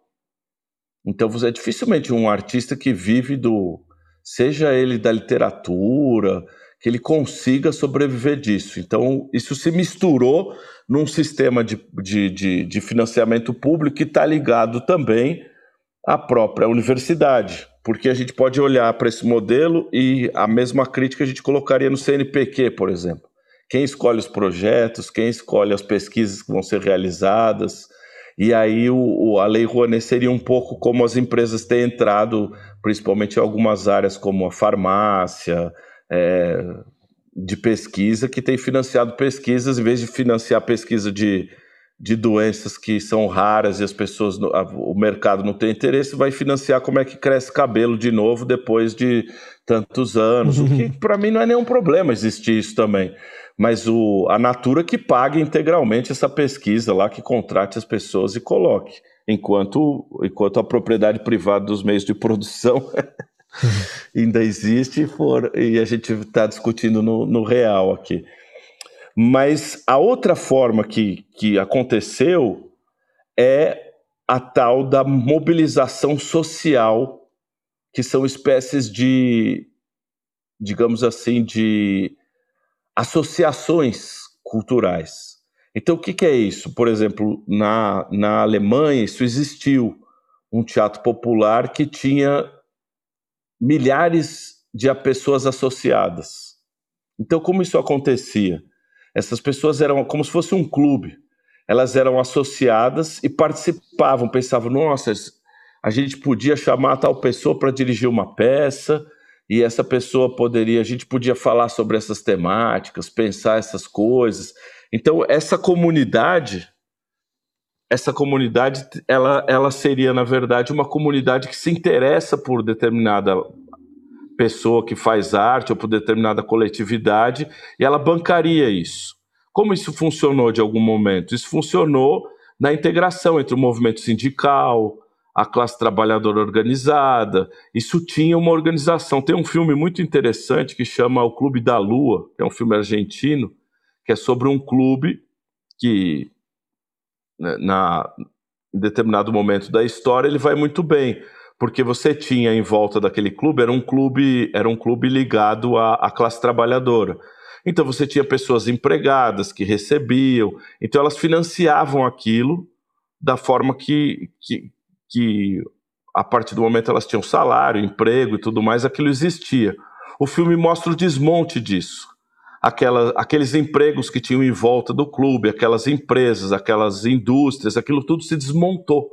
então você é dificilmente um artista que vive do seja ele da literatura que ele consiga sobreviver disso. Então, isso se misturou num sistema de, de, de, de financiamento público que está ligado também à própria universidade, porque a gente pode olhar para esse modelo e a mesma crítica a gente colocaria no CNPq, por exemplo. Quem escolhe os projetos, quem escolhe as pesquisas que vão ser realizadas, e aí o, o, a Lei Rouanet seria um pouco como as empresas têm entrado, principalmente em algumas áreas como a farmácia, é, de pesquisa, que tem financiado pesquisas, em vez de financiar pesquisa de, de doenças que são raras e as pessoas, o mercado não tem interesse, vai financiar como é que cresce cabelo de novo depois de tantos anos, uhum. o que para mim não é nenhum problema existir isso também. Mas o, a Natura que pague integralmente essa pesquisa lá, que contrate as pessoas e coloque. Enquanto, enquanto a propriedade privada dos meios de produção ainda existe e, for, e a gente está discutindo no, no real aqui. Mas a outra forma que, que aconteceu é a tal da mobilização social, que são espécies de, digamos assim, de associações culturais. Então, o que, que é isso? Por exemplo, na, na Alemanha, isso existiu um teatro popular que tinha milhares de pessoas associadas. Então, como isso acontecia? Essas pessoas eram como se fosse um clube. Elas eram associadas e participavam, pensavam, nossa, a gente podia chamar tal pessoa para dirigir uma peça, e essa pessoa poderia, a gente podia falar sobre essas temáticas, pensar essas coisas. Então, essa comunidade essa comunidade ela, ela seria, na verdade, uma comunidade que se interessa por determinada pessoa que faz arte ou por determinada coletividade e ela bancaria isso. Como isso funcionou de algum momento? Isso funcionou na integração entre o movimento sindical, a classe trabalhadora organizada. Isso tinha uma organização. Tem um filme muito interessante que chama O Clube da Lua, que é um filme argentino, que é sobre um clube que né, na, em determinado momento da história ele vai muito bem, porque você tinha em volta daquele clube era um clube era um clube ligado à, à classe trabalhadora. Então você tinha pessoas empregadas que recebiam, então elas financiavam aquilo da forma que, que, que a partir do momento elas tinham salário, emprego e tudo mais, aquilo existia. O filme mostra o desmonte disso aquela, aqueles empregos que tinham em volta do clube, aquelas empresas, aquelas indústrias, aquilo tudo se desmontou.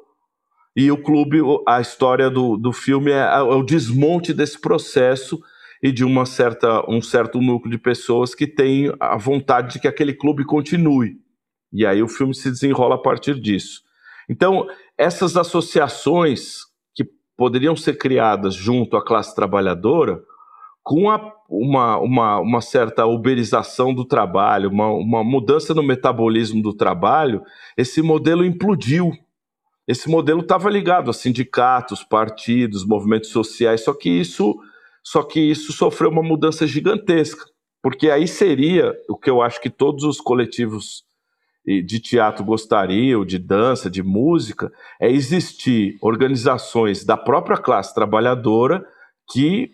E o clube, a história do, do filme é, é o desmonte desse processo e de uma certa, um certo núcleo de pessoas que tem a vontade de que aquele clube continue. E aí o filme se desenrola a partir disso. Então, essas associações que poderiam ser criadas junto à classe trabalhadora, com a, uma, uma, uma, certa uberização do trabalho, uma, uma mudança no metabolismo do trabalho, esse modelo implodiu. Esse modelo estava ligado a sindicatos, partidos, movimentos sociais, só que isso só que isso sofreu uma mudança gigantesca, porque aí seria o que eu acho que todos os coletivos de teatro gostariam, de dança, de música, é existir organizações da própria classe trabalhadora que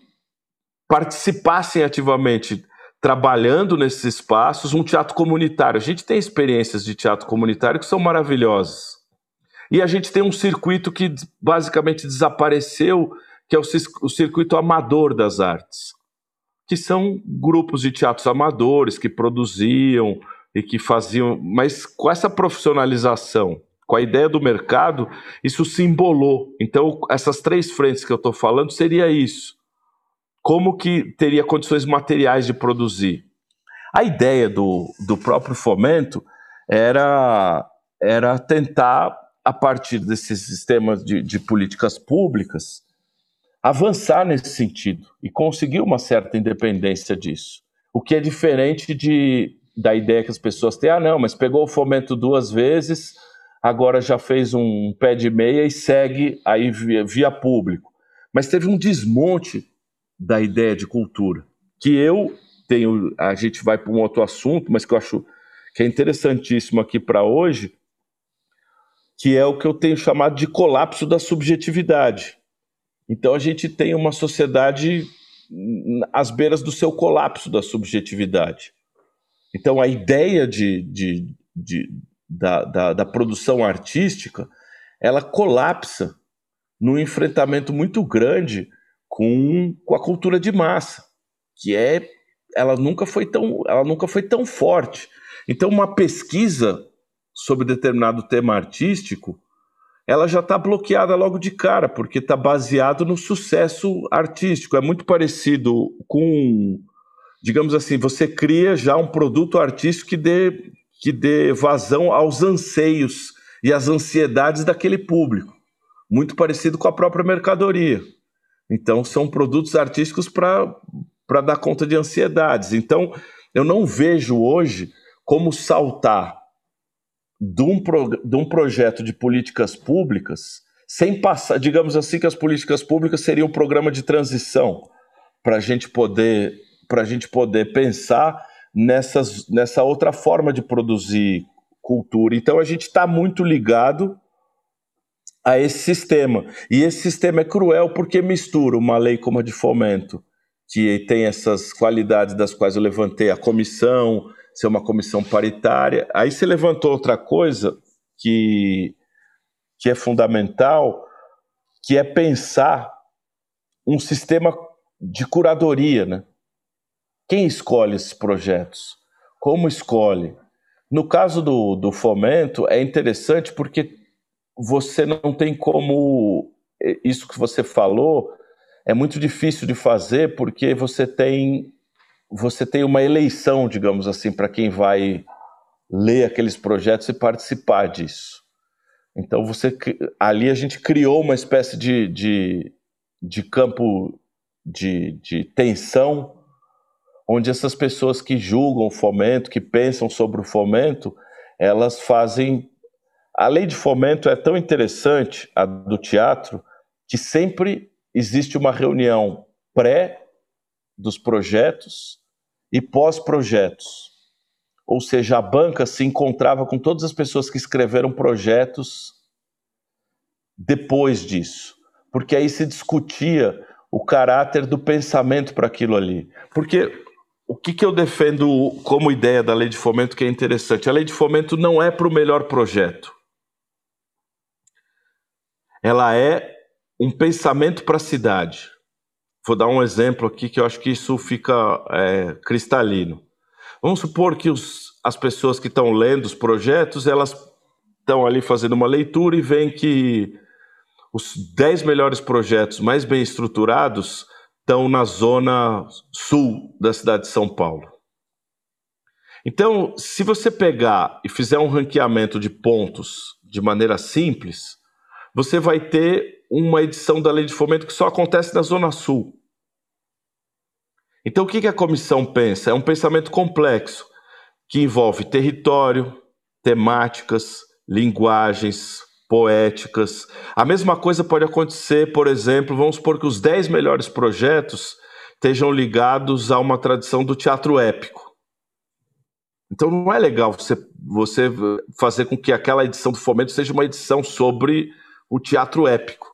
participassem ativamente trabalhando nesses espaços, um teatro comunitário. A gente tem experiências de teatro comunitário que são maravilhosas. E a gente tem um circuito que basicamente desapareceu, que é o circuito amador das artes, que são grupos de teatros amadores que produziam e que faziam, mas com essa profissionalização, com a ideia do mercado, isso se embolou. Então, essas três frentes que eu estou falando seria isso como que teria condições materiais de produzir. A ideia do, do próprio fomento era, era tentar, a partir desses sistemas de, de políticas públicas, avançar nesse sentido e conseguir uma certa independência disso. O que é diferente de, da ideia que as pessoas têm, ah, não, mas pegou o fomento duas vezes, agora já fez um pé de meia e segue aí via, via público. Mas teve um desmonte da ideia de cultura, que eu tenho, a gente vai para um outro assunto, mas que eu acho que é interessantíssimo aqui para hoje, que é o que eu tenho chamado de colapso da subjetividade. Então a gente tem uma sociedade às beiras do seu colapso da subjetividade. Então a ideia de, de, de da, da, da produção artística ela colapsa num enfrentamento muito grande com, com a cultura de massa, que é ela nunca foi tão ela nunca foi tão forte. Então uma pesquisa sobre determinado tema artístico, ela já está bloqueada logo de cara, porque está baseado no sucesso artístico. É muito parecido com, digamos assim, você cria já um produto artístico que dê, que dê vazão aos anseios e às ansiedades daquele público. Muito parecido com a própria mercadoria. Então, são produtos artísticos para dar conta de ansiedades. Então, eu não vejo hoje como saltar de um, pro, de um projeto de políticas públicas sem passar, digamos assim, que as políticas públicas seriam um programa de transição para a gente poder para a gente poder pensar nessas, nessa outra forma de produzir cultura. Então a gente está muito ligado a esse sistema. E esse sistema é cruel porque mistura uma lei como a de fomento, que tem essas qualidades das quais eu levantei, a comissão, ser uma comissão paritária. Aí você levantou outra coisa que, que é fundamental, que é pensar um sistema de curadoria, né? Quem escolhe esses projetos? Como escolhe? No caso do, do fomento, é interessante porque você não tem como. Isso que você falou é muito difícil de fazer porque você tem você tem uma eleição, digamos assim, para quem vai ler aqueles projetos e participar disso. Então você ali a gente criou uma espécie de, de, de campo de, de tensão onde essas pessoas que julgam o fomento, que pensam sobre o fomento, elas fazem a lei de fomento é tão interessante, a do teatro, que sempre existe uma reunião pré dos projetos e pós-projetos. Ou seja, a banca se encontrava com todas as pessoas que escreveram projetos depois disso, porque aí se discutia o caráter do pensamento para aquilo ali. Porque o que, que eu defendo como ideia da lei de fomento que é interessante? A lei de fomento não é para o melhor projeto ela é um pensamento para a cidade. Vou dar um exemplo aqui que eu acho que isso fica é, cristalino. Vamos supor que os, as pessoas que estão lendo os projetos, elas estão ali fazendo uma leitura e veem que os 10 melhores projetos mais bem estruturados estão na zona sul da cidade de São Paulo. Então, se você pegar e fizer um ranqueamento de pontos de maneira simples, você vai ter uma edição da Lei de Fomento que só acontece na Zona Sul. Então, o que a comissão pensa? É um pensamento complexo, que envolve território, temáticas, linguagens, poéticas. A mesma coisa pode acontecer, por exemplo, vamos supor que os 10 melhores projetos estejam ligados a uma tradição do teatro épico. Então não é legal você, você fazer com que aquela edição do Fomento seja uma edição sobre o teatro épico.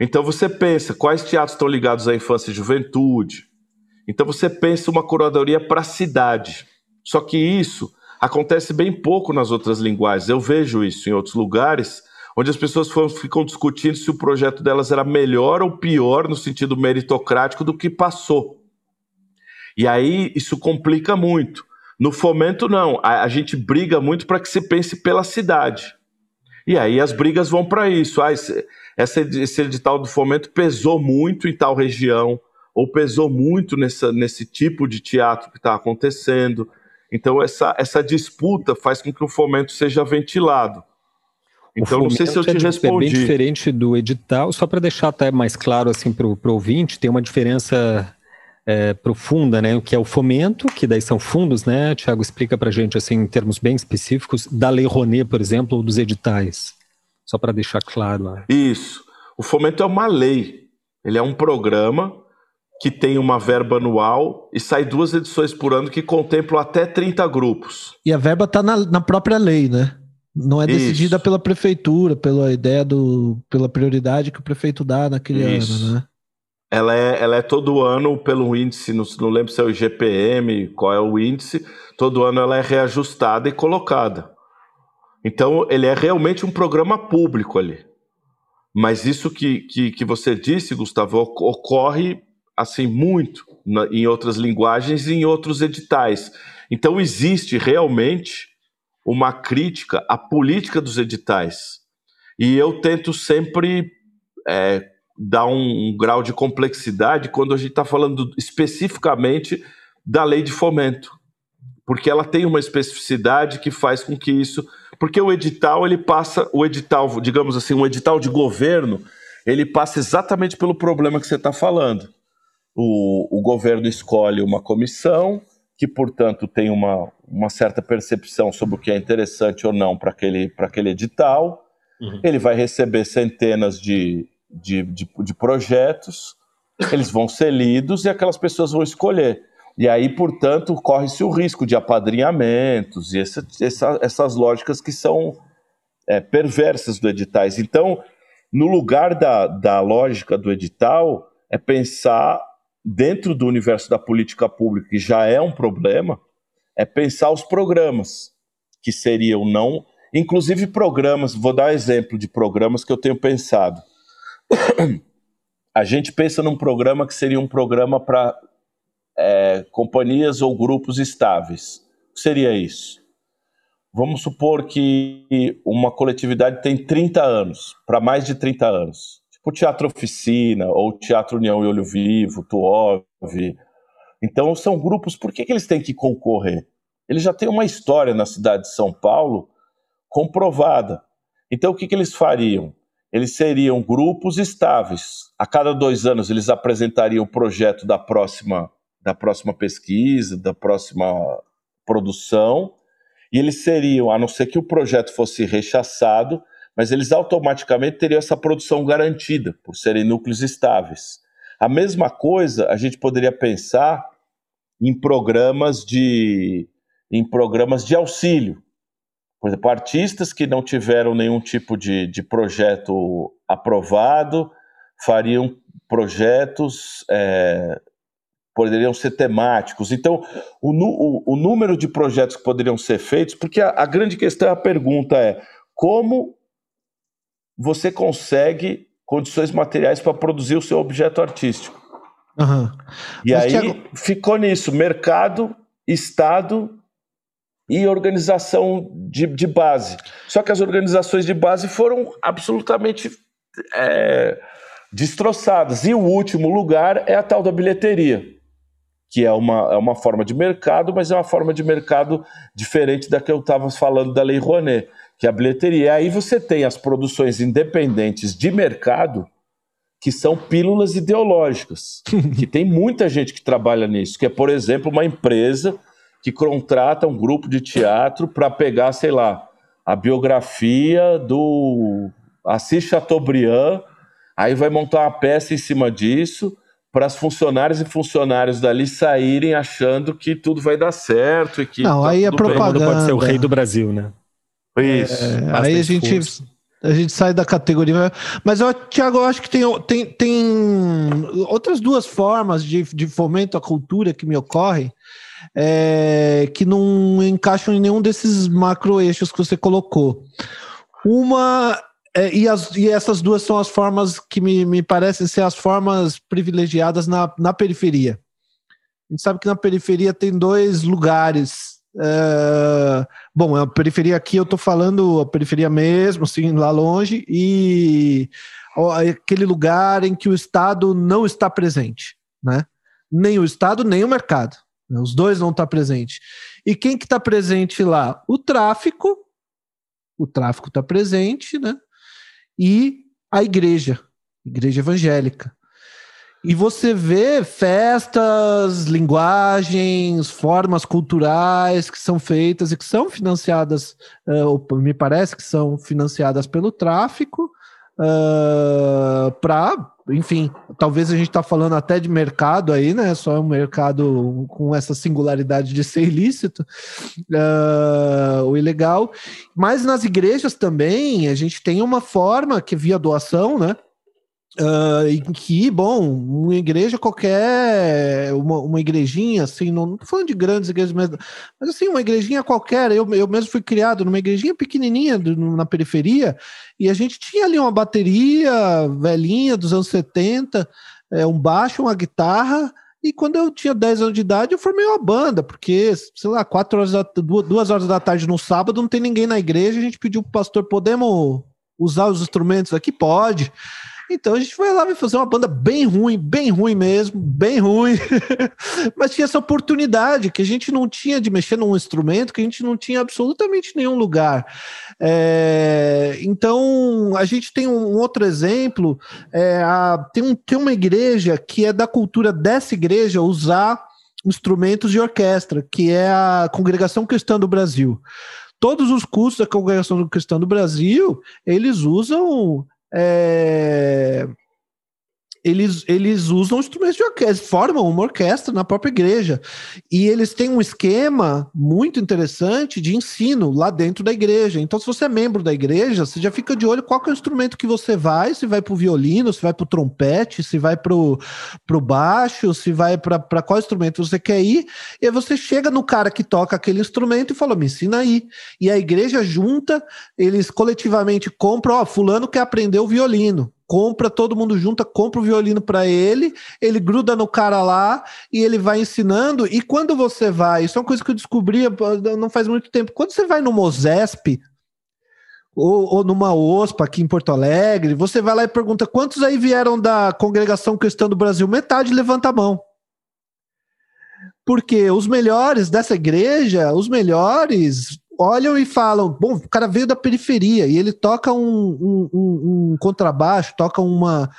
Então você pensa, quais teatros estão ligados à infância e juventude? Então você pensa uma curadoria para a cidade. Só que isso acontece bem pouco nas outras linguagens. Eu vejo isso em outros lugares, onde as pessoas ficam discutindo se o projeto delas era melhor ou pior no sentido meritocrático do que passou. E aí isso complica muito. No fomento, não. A, a gente briga muito para que se pense pela cidade. E aí as brigas vão para isso. Ah, esse, esse edital do fomento pesou muito em tal região, ou pesou muito nessa, nesse tipo de teatro que está acontecendo. Então, essa, essa disputa faz com que o fomento seja ventilado. Então, não sei se eu te é, respondi. É bem diferente do edital, só para deixar até mais claro assim, para o ouvinte, tem uma diferença é, profunda, né, o que é o fomento, que daí são fundos, né, Tiago explica para a gente, assim, em termos bem específicos, da Lei Rouanet, por exemplo, ou dos editais, só para deixar claro. Né? Isso, o fomento é uma lei, ele é um programa que tem uma verba anual e sai duas edições por ano que contemplam até 30 grupos. E a verba está na, na, própria lei, né? Não é decidida Isso. pela prefeitura, pela ideia do. pela prioridade que o prefeito dá naquele Isso. ano, né? Ela é, ela é todo ano pelo índice, não, não lembro se é o IGPM, qual é o índice, todo ano ela é reajustada e colocada. Então, ele é realmente um programa público ali. Mas isso que, que, que você disse, Gustavo, ocorre assim muito na, em outras linguagens e em outros editais. Então existe realmente uma crítica à política dos editais. E eu tento sempre é, dar um, um, grau de complexidade quando a gente está falando especificamente da lei de fomento, porque ela tem uma especificidade que faz com que isso, porque o edital ele passa, o edital, digamos assim, um edital de governo, ele passa exatamente pelo problema que você está falando o, o governo escolhe uma comissão que, portanto, tem uma, uma certa percepção sobre o que é interessante ou não para aquele, aquele edital. Uhum. Ele vai receber centenas de, de, de, de projetos, eles vão ser lidos e aquelas pessoas vão escolher. E aí, portanto, corre-se o risco de apadrinhamentos e essa, essa, essas lógicas que são é, perversas do editais. Então, no lugar da, da lógica do edital, é pensar dentro do universo da política pública, que já é um problema, é pensar os programas, que seriam não. Inclusive programas, vou dar exemplo de programas que eu tenho pensado. A gente pensa num programa que seria um programa para é, companhias ou grupos estáveis. O que seria isso? Vamos supor que uma coletividade tem 30 anos, para mais de 30 anos tipo Teatro Oficina, ou Teatro União e Olho Vivo, Tuov. Então, são grupos, por que, que eles têm que concorrer? Eles já têm uma história na cidade de São Paulo comprovada. Então, o que, que eles fariam? Eles seriam grupos estáveis. A cada dois anos, eles apresentariam o projeto da próxima, da próxima pesquisa, da próxima produção, e eles seriam, a não ser que o projeto fosse rechaçado, mas eles automaticamente teriam essa produção garantida, por serem núcleos estáveis. A mesma coisa a gente poderia pensar em programas de, em programas de auxílio. Por exemplo, artistas que não tiveram nenhum tipo de, de projeto aprovado fariam projetos, é, poderiam ser temáticos. Então, o, o, o, número de projetos que poderiam ser feitos, porque a, a grande questão, a pergunta é como você consegue condições materiais para produzir o seu objeto artístico. Uhum. E Mas, aí Thiago... ficou nisso: mercado, Estado e organização de, de, base. Só que as organizações de base foram absolutamente é, destroçadas. E o último lugar é a tal da bilheteria, que é uma, é uma forma de mercado, mas é uma forma de mercado diferente da que eu estava falando da Lei Rouanet que é a bilheteria. Aí você tem as produções independentes de mercado, que são pílulas ideológicas, que tem muita gente que trabalha nisso, que é, por exemplo, uma empresa que contrata um grupo de teatro para pegar, sei lá, a biografia do Assis Chateaubriand, aí vai montar uma peça em cima disso, para as funcionárias e funcionários dali saírem achando que tudo vai dar certo e que não tá aí é propaganda bem. pode ser o rei do Brasil né isso. É, aí a gente A gente sai da categoria. Mas, eu, Tiago, eu acho que tem, tem, tem outras duas formas de, de fomento à cultura que me ocorrem é, que não encaixam em nenhum desses macro-eixos que você colocou. Uma. É, e, as, e essas duas são as formas que me, me parecem ser as formas privilegiadas na, na periferia. A gente sabe que na periferia tem dois lugares é, bom, a periferia aqui eu estou falando a periferia mesmo, assim, lá longe, e aquele lugar em que o Estado não está presente, né? Nem o Estado, nem o mercado. Né? Os dois não estão tá presentes. E quem que está presente lá? O tráfico, o tráfico está presente, né? E a igreja, igreja evangélica. E você vê festas, linguagens, formas culturais que são feitas e que são financiadas, uh, me parece que são financiadas pelo tráfico, uh, eh, para, enfim, talvez a gente está falando até de mercado aí, né? Só um mercado com essa singularidade de ser ilícito uh, ou ilegal. Mas nas igrejas também a gente tem uma forma que via doação, né? Uh, em que, bom, uma igreja qualquer, uma, uma igrejinha, assim, não, tô falando de grandes igrejas, mas, mas assim, uma igrejinha qualquer, eu, eu mesmo fui criado numa igrejinha pequenininha do, na periferia, e a gente tinha ali uma bateria velhinha dos anos 70, é, um baixo, uma guitarra, e quando eu tinha 10 anos de idade, eu formei uma banda, porque, sei lá, 4 horas da, 2 horas da tarde no sábado, não tem ninguém na igreja, a gente pediu pro pastor, podemos usar os instrumentos aqui? Pode. Então a gente foi lá e fazer uma banda bem ruim, bem ruim mesmo, bem ruim. Mas tinha essa oportunidade que a gente não tinha de mexer num instrumento que a gente não tinha absolutamente nenhum lugar. É, então a gente tem um outro exemplo. É, a, tem, um, tem uma igreja que é da cultura dessa igreja usar instrumentos de orquestra, que é a Congregação Cristã do Brasil. Todos os cursos da Congregação Cristã do Brasil, eles usam é, eles, eles usam instrumentos de orquestra, formam uma orquestra na própria igreja. E eles têm um esquema muito interessante de ensino lá dentro da igreja. Então, se você é membro da igreja, você já fica de olho qual é o instrumento que você vai, se vai para o violino, se vai para o trompete, se vai para o baixo, se vai para qual instrumento você quer ir. E aí você chega no cara que toca aquele instrumento e fala: me ensina aí. E a igreja junta, eles coletivamente compram, ó, fulano quer aprender o violino compra, todo mundo junta, compra o violino para ele, ele gruda no cara lá e ele vai ensinando. E quando você vai, isso é uma coisa que eu descobri não faz muito tempo, quando você vai no Mosesp, ou, ou, numa OSPA aqui em Porto Alegre, você vai lá e pergunta quantos aí vieram da congregação cristã do Brasil? Metade levanta a mão. Porque os melhores dessa igreja, os melhores olham e falam: bom, o cara veio da periferia e ele toca um, um, um, um contrabaixo, toca uma,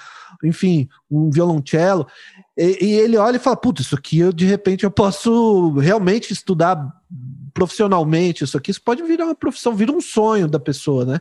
enfim, um violoncelo. E, e, ele olha e fala: putz, isso aqui eu de repente eu posso realmente estudar profissionalmente. Isso aqui isso pode virar uma profissão, vira um sonho da pessoa, né?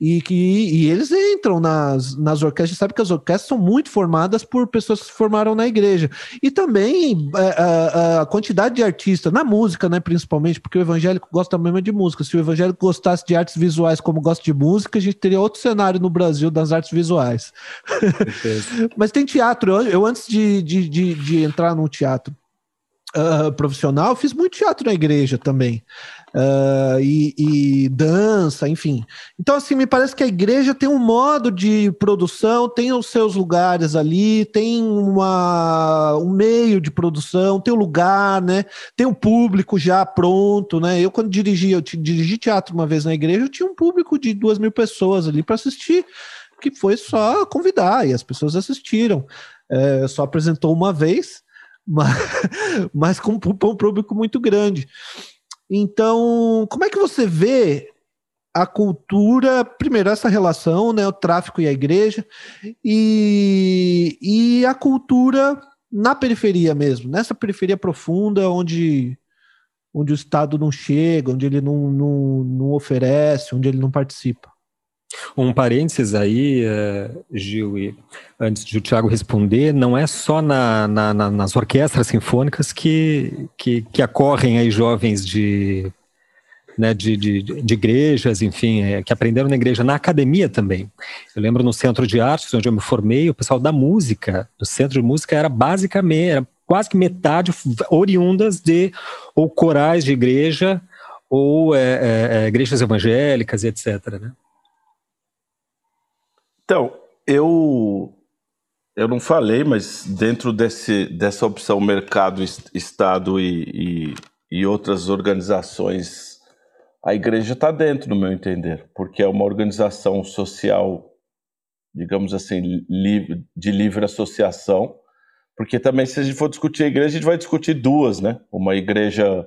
e que e eles entram nas, nas orquestras, sabe que as orquestras são muito formadas por pessoas que se formaram na igreja. E também a, é, a, a quantidade de artistas, na música, né, principalmente, porque o evangélico gosta mesmo de música. Se o evangélico gostasse de artes visuais como gosta de música, a gente teria outro cenário no Brasil das artes visuais. Mas tem teatro. Eu, eu antes de, de, de, de entrar num teatro uh, profissional, fiz muito teatro na igreja também uh, e, e, dança, enfim. Então, assim, me parece que a igreja tem um modo de produção, tem os seus lugares ali, tem uma, um meio de produção, tem o um lugar, né? Tem o um público já pronto, né? Eu, quando dirigi, eu dirigi teatro uma vez na igreja, eu tinha um público de duas mil pessoas ali para assistir, que foi só convidar, e as pessoas assistiram. É, só apresentou uma vez, mas, mas com um público muito grande. Então, como é que você vê a cultura, primeiro, essa relação, né, o tráfico e a igreja, e, e a cultura na periferia mesmo, nessa periferia profunda, onde, onde o Estado não chega, onde ele não, não, não oferece, onde ele não participa? Um parênteses aí, uh, Gil, e antes de o Tiago responder, não é só na, na, na, nas orquestras sinfônicas que, que, que, acorrem aí jovens de, né, de, de, de igrejas, enfim, é, que aprenderam na igreja, na academia também. Eu lembro no Centro de Artes, onde eu me formei, o pessoal da música, do Centro de Música, era basicamente, era quase que metade oriundas de ou corais de igreja ou é, é, igrejas evangélicas etc. Né? Então, eu eu não falei, mas dentro desse, dessa opção mercado, Estado e, e, e outras organizações, a igreja está dentro, no meu entender, porque é uma organização social, digamos assim, livre, de livre associação, porque também se a gente for discutir a igreja, a gente vai discutir duas, né? Uma igreja,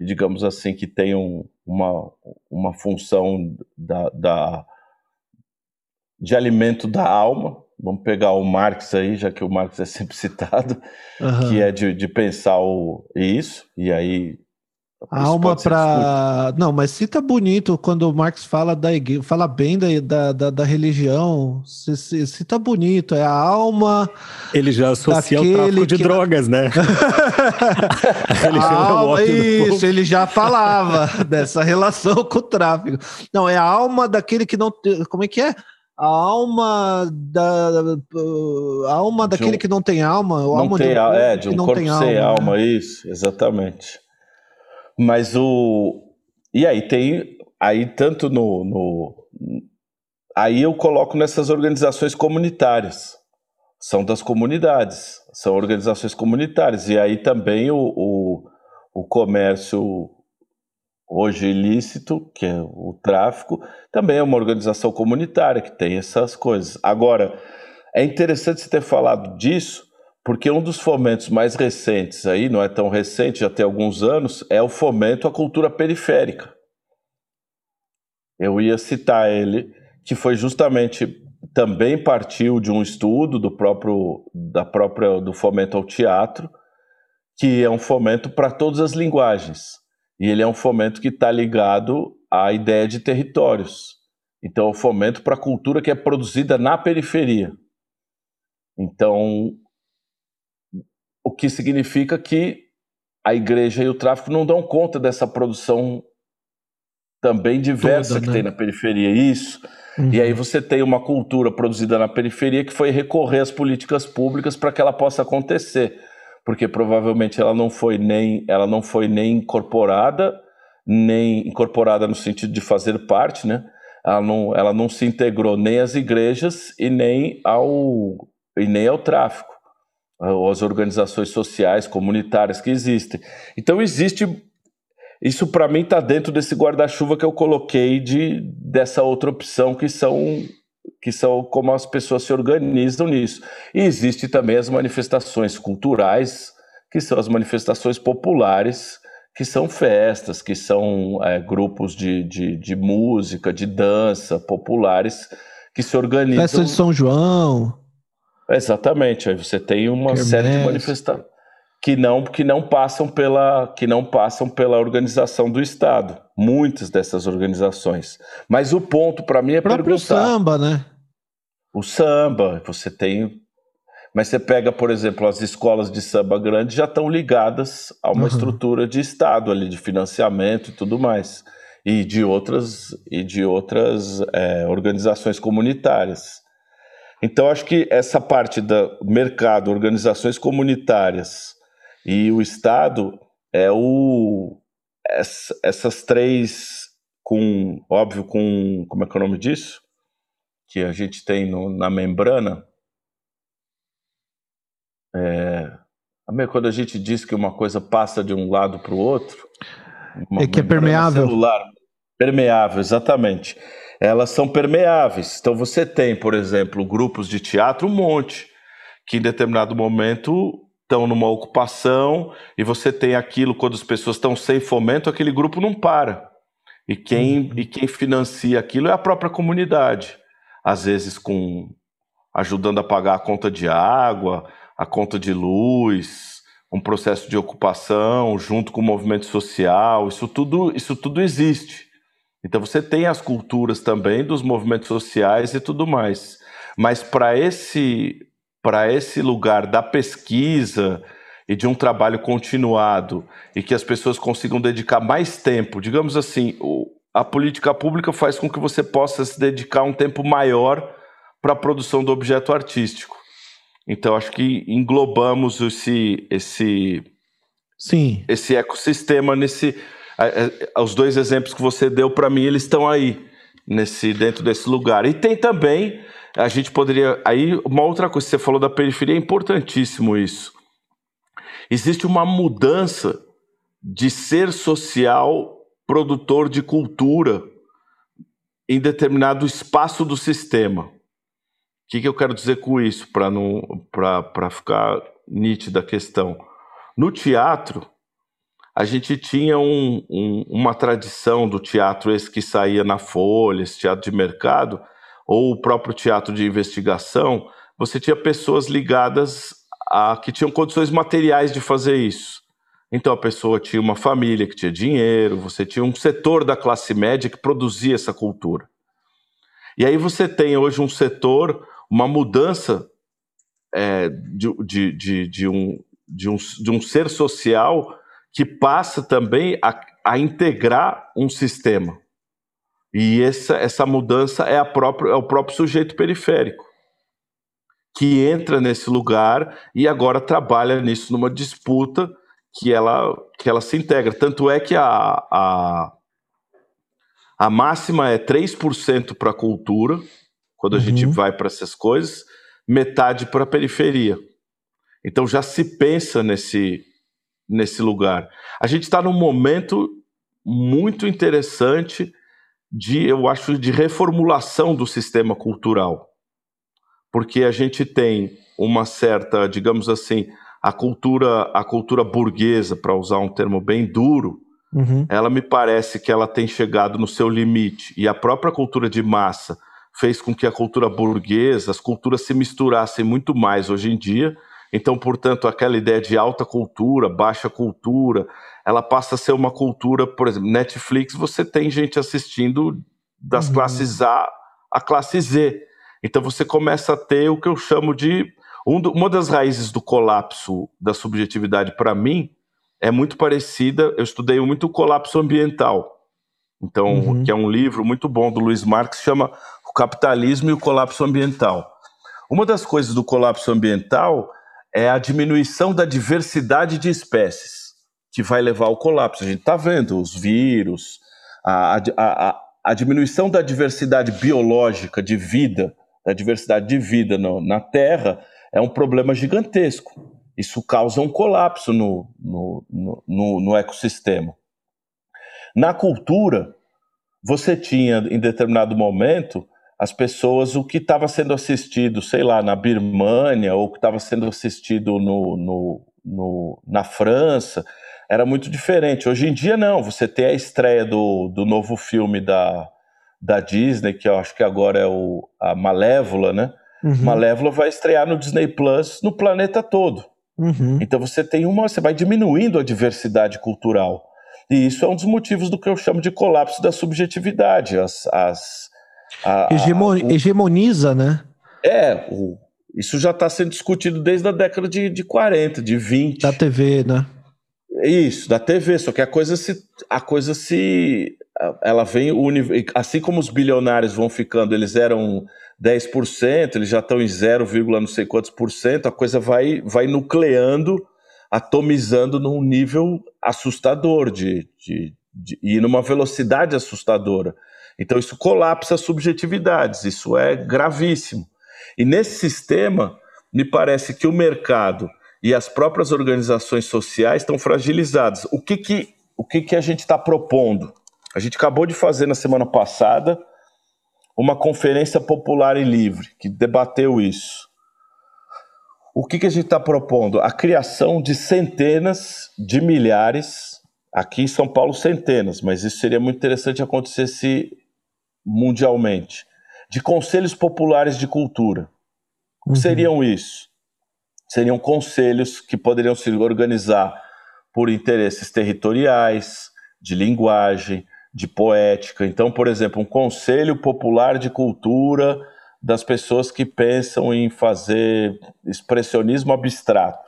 digamos assim, que tem um, uma, uma função da, da, de alimento da alma, vamos pegar o Marx aí, já que o Marx é sempre citado, uhum. que é de, de pensar o, isso, e aí. Alma para. Não, mas cita bonito quando o Marx fala da igreja, fala bem da, da, da religião, cita bonito, é a alma. Ele já associa o tráfico de que... drogas, né? a religião a alma, é o isso, ele já falava dessa relação com o tráfico. Não, é a alma daquele que não. Como é que é? A alma da a alma daquele um, que não tem alma, o não alma tem, de um é, de um corpo sem alma, alma né? isso, exatamente. Mas o e aí tem aí tanto no, no aí eu coloco nessas organizações comunitárias, são das comunidades, são organizações comunitárias e aí também o, o, o comércio hoje ilícito, que é o tráfico, também é uma organização comunitária que tem essas coisas. Agora, é interessante você ter falado disso, porque um dos fomentos mais recentes aí, não é tão recente, já tem alguns anos, é o fomento à cultura periférica. Eu ia citar ele, que foi justamente também partiu de um estudo do próprio da própria do fomento ao teatro, que é um fomento para todas as linguagens. E ele é um fomento que está ligado à ideia de territórios. Então, é um fomento para a cultura que é produzida na periferia. Então, o que significa que a igreja e o tráfico não dão conta dessa produção também diversa Toda, que né? tem na periferia. Isso. Uhum. E aí você tem uma cultura produzida na periferia que foi recorrer às políticas públicas para que ela possa acontecer porque provavelmente ela não foi nem ela não foi nem incorporada, nem incorporada no sentido de fazer parte, né? Ela não, ela não se integrou nem às igrejas e nem ao e nem ao tráfico, às organizações sociais, comunitárias que existem. Então existe isso para mim está dentro desse guarda-chuva que eu coloquei de dessa outra opção que são que são como as pessoas se organizam nisso. E existe também as manifestações culturais, que são as manifestações populares, que são festas, que são é, grupos de, de, de, música, de dança populares que se organizam. Festa de São João. Exatamente, aí você tem uma série de manifestações que não que não passam pela que não passam pela organização do Estado. Muitas dessas organizações. Mas o ponto para mim é o próprio perguntar. samba, né? O samba, você tem mas você pega, por exemplo, as escolas de samba grande já estão ligadas a uma uhum. estrutura de Estado ali, de financiamento e tudo mais, e de outras, e de outras é, organizações comunitárias. Então, acho que essa parte do mercado, organizações comunitárias e o Estado é o essas três com óbvio com como é que é o nome disso? Que a gente tem no, na membrana? É, quando a gente diz que uma coisa passa de um lado para o outro é que é permeável. celular, permeável exatamente. Elas são permeáveis. Então você tem por exemplo grupos de teatro um monte que em determinado momento estão numa ocupação e você tem aquilo quando as pessoas estão sem fomento, aquele grupo não para. E quem, uhum. e quem financia aquilo é a própria comunidade. Às vezes com ajudando a pagar a conta de água, a conta de luz, um processo de ocupação junto com o movimento social, isso tudo, isso tudo existe. Então você tem as culturas também dos movimentos sociais e tudo mais. Mas para esse para esse lugar da pesquisa e de um trabalho continuado e que as pessoas consigam dedicar mais tempo, digamos assim, a política pública faz com que você possa se dedicar um tempo maior para a produção do objeto artístico. Então acho que englobamos esse esse Sim. esse ecossistema nesse os dois exemplos que você deu para mim eles estão aí nesse dentro desse lugar. E tem também a gente poderia aí uma outra coisa você falou da periferia é importantíssimo isso. Existe uma mudança de ser social produtor de cultura em determinado espaço do sistema. O que, que eu quero dizer com isso, para ficar nítida a questão? No teatro, a gente tinha um, um, uma tradição do teatro, esse que saía na Folha, esse teatro de mercado, ou o próprio teatro de investigação, você tinha pessoas ligadas a que tinham condições materiais de fazer isso. Então a pessoa tinha uma família que tinha dinheiro, você tinha um setor da classe média que produzia essa cultura. E aí você tem hoje um setor, uma mudança é, de, de, de, de, um, de, um, de um ser social que passa também a, a integrar um sistema. E essa, essa mudança é, a própria, é o próprio sujeito periférico, que entra nesse lugar e agora trabalha nisso numa disputa que ela, que ela se integra. Tanto é que a, a, a máxima é 3% para a cultura, quando a uhum. gente vai para essas coisas, metade para a periferia. Então já se pensa nesse, nesse lugar. A gente está num momento muito interessante de, eu acho, de reformulação do sistema cultural. Porque a gente tem uma certa, digamos assim, a cultura, a cultura burguesa, para usar um termo bem duro, uhum. ela me parece que ela tem chegado no seu limite. E a própria cultura de massa fez com que a cultura burguesa, as culturas se misturassem muito mais hoje em dia. Então, portanto, aquela ideia de alta cultura, baixa cultura, ela passa a ser uma cultura, por exemplo, Netflix, você tem gente assistindo das uhum. classes A a classe Z. Então você começa a ter o que eu chamo de um do, uma das raízes do colapso da subjetividade para mim é muito parecida. Eu estudei muito o colapso ambiental. Então, uhum. que é um livro muito bom do Luiz Marx, chama O Capitalismo e o Colapso Ambiental. Uma das coisas do colapso ambiental é a diminuição da diversidade de espécies que vai levar ao colapso. A gente está vendo os vírus, a, a, a, a, diminuição da diversidade biológica de vida, da diversidade de vida no, na Terra, é um problema gigantesco. Isso causa um colapso no, no, no, no ecossistema. Na cultura, você tinha, em determinado momento, as pessoas, o que estava sendo assistido, sei lá, na Birmânia, ou que estava sendo assistido no, no, no, na França, era muito diferente. Hoje em dia, não. Você tem a estreia do, do novo filme da, da Disney, que eu acho que agora é o, a Malévola, né? Uhum. Malévola vai estrear no Disney Plus no planeta todo. Uhum. Então você tem uma, você vai diminuindo a diversidade cultural. E isso é um dos motivos do que eu chamo de colapso da subjetividade. As, as, a, Hegemon, o, hegemoniza, né? É, o, isso já está sendo discutido desde a década de, de 40, de 20. Da TV, né? Isso, da TV, só que a coisa se. A coisa se. Ela vem. Assim como os bilionários vão ficando, eles eram 10%, eles já estão em 0, não sei quantos por cento, a coisa vai, vai nucleando, atomizando num nível assustador de, de, de, e numa velocidade assustadora. Então isso colapsa subjetividades, isso é gravíssimo. E nesse sistema, me parece que o mercado e as próprias organizações sociais estão fragilizadas. O que, que, o que, que a gente está propondo? A gente acabou de fazer na semana passada uma conferência popular e livre que debateu isso. O que, que a gente está propondo? A criação de centenas de milhares, aqui em São Paulo, centenas, mas isso seria muito interessante acontecesse mundialmente, de conselhos populares de cultura. O que uhum. seriam isso? Seriam conselhos que poderiam se organizar por interesses territoriais, de linguagem, de poética. Então, por exemplo, um conselho popular de cultura das pessoas que pensam em fazer expressionismo abstrato.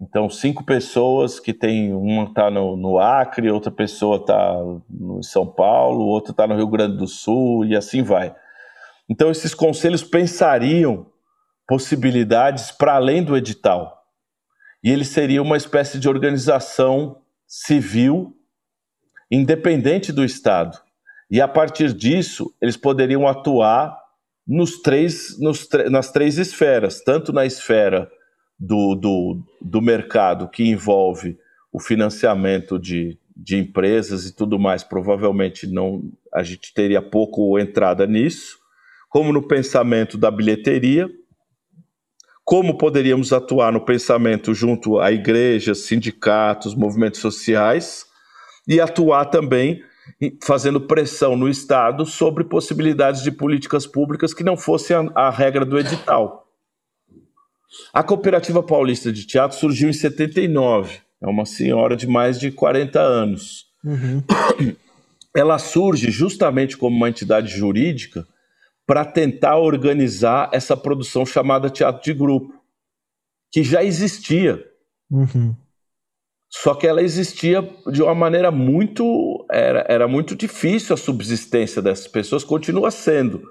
Então, cinco pessoas que tem, uma está no, no, Acre, outra pessoa está em São Paulo, outra está no Rio Grande do Sul, e assim vai. Então, esses conselhos pensariam possibilidades para além do edital. E ele seria uma espécie de organização civil independente do Estado. E a partir disso, eles poderiam atuar nos três, nos, nas três esferas, tanto na esfera do, do, do mercado que envolve o financiamento de, de empresas e tudo mais, provavelmente não a gente teria pouco entrada nisso, como no pensamento da bilheteria, como poderíamos atuar no pensamento junto a igrejas, sindicatos, movimentos sociais e atuar também fazendo pressão no Estado sobre possibilidades de políticas públicas que não fossem a, a regra do edital. A Cooperativa Paulista de Teatro surgiu em 79. É uma senhora de mais de 40 anos. Uhum. Ela surge justamente como uma entidade jurídica para tentar organizar essa produção chamada teatro de grupo, que já existia. Uhum. Só que ela existia de uma maneira muito. Era, era muito difícil a subsistência dessas pessoas, continua sendo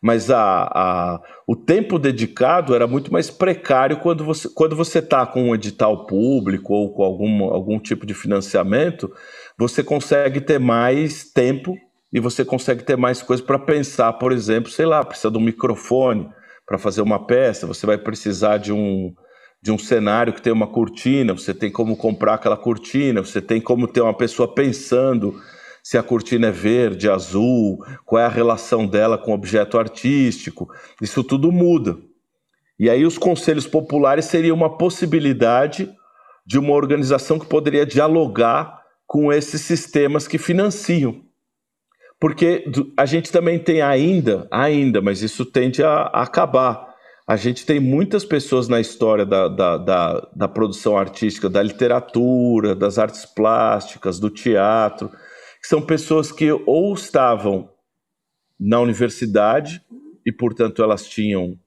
mas a, a, o tempo dedicado era muito mais precário quando você quando você está com um edital público ou com algum, algum tipo de financiamento, você consegue ter mais tempo e você consegue ter mais coisas para pensar, por exemplo, sei lá, precisa de um microfone para fazer uma peça, você vai precisar de um de um cenário que tem uma cortina, você tem como comprar aquela cortina, você tem como ter uma pessoa pensando se a cortina é verde, azul, qual é a relação dela com o objeto artístico. Isso tudo muda. E aí os conselhos populares seriam uma possibilidade de uma organização que poderia dialogar com esses sistemas que financiam. Porque a gente também tem ainda, ainda, mas isso tende a, a acabar. A gente tem muitas pessoas na história da, da, da, da produção artística, da literatura, das artes plásticas, do teatro, que são pessoas que ou estavam na universidade e, portanto, elas tinham,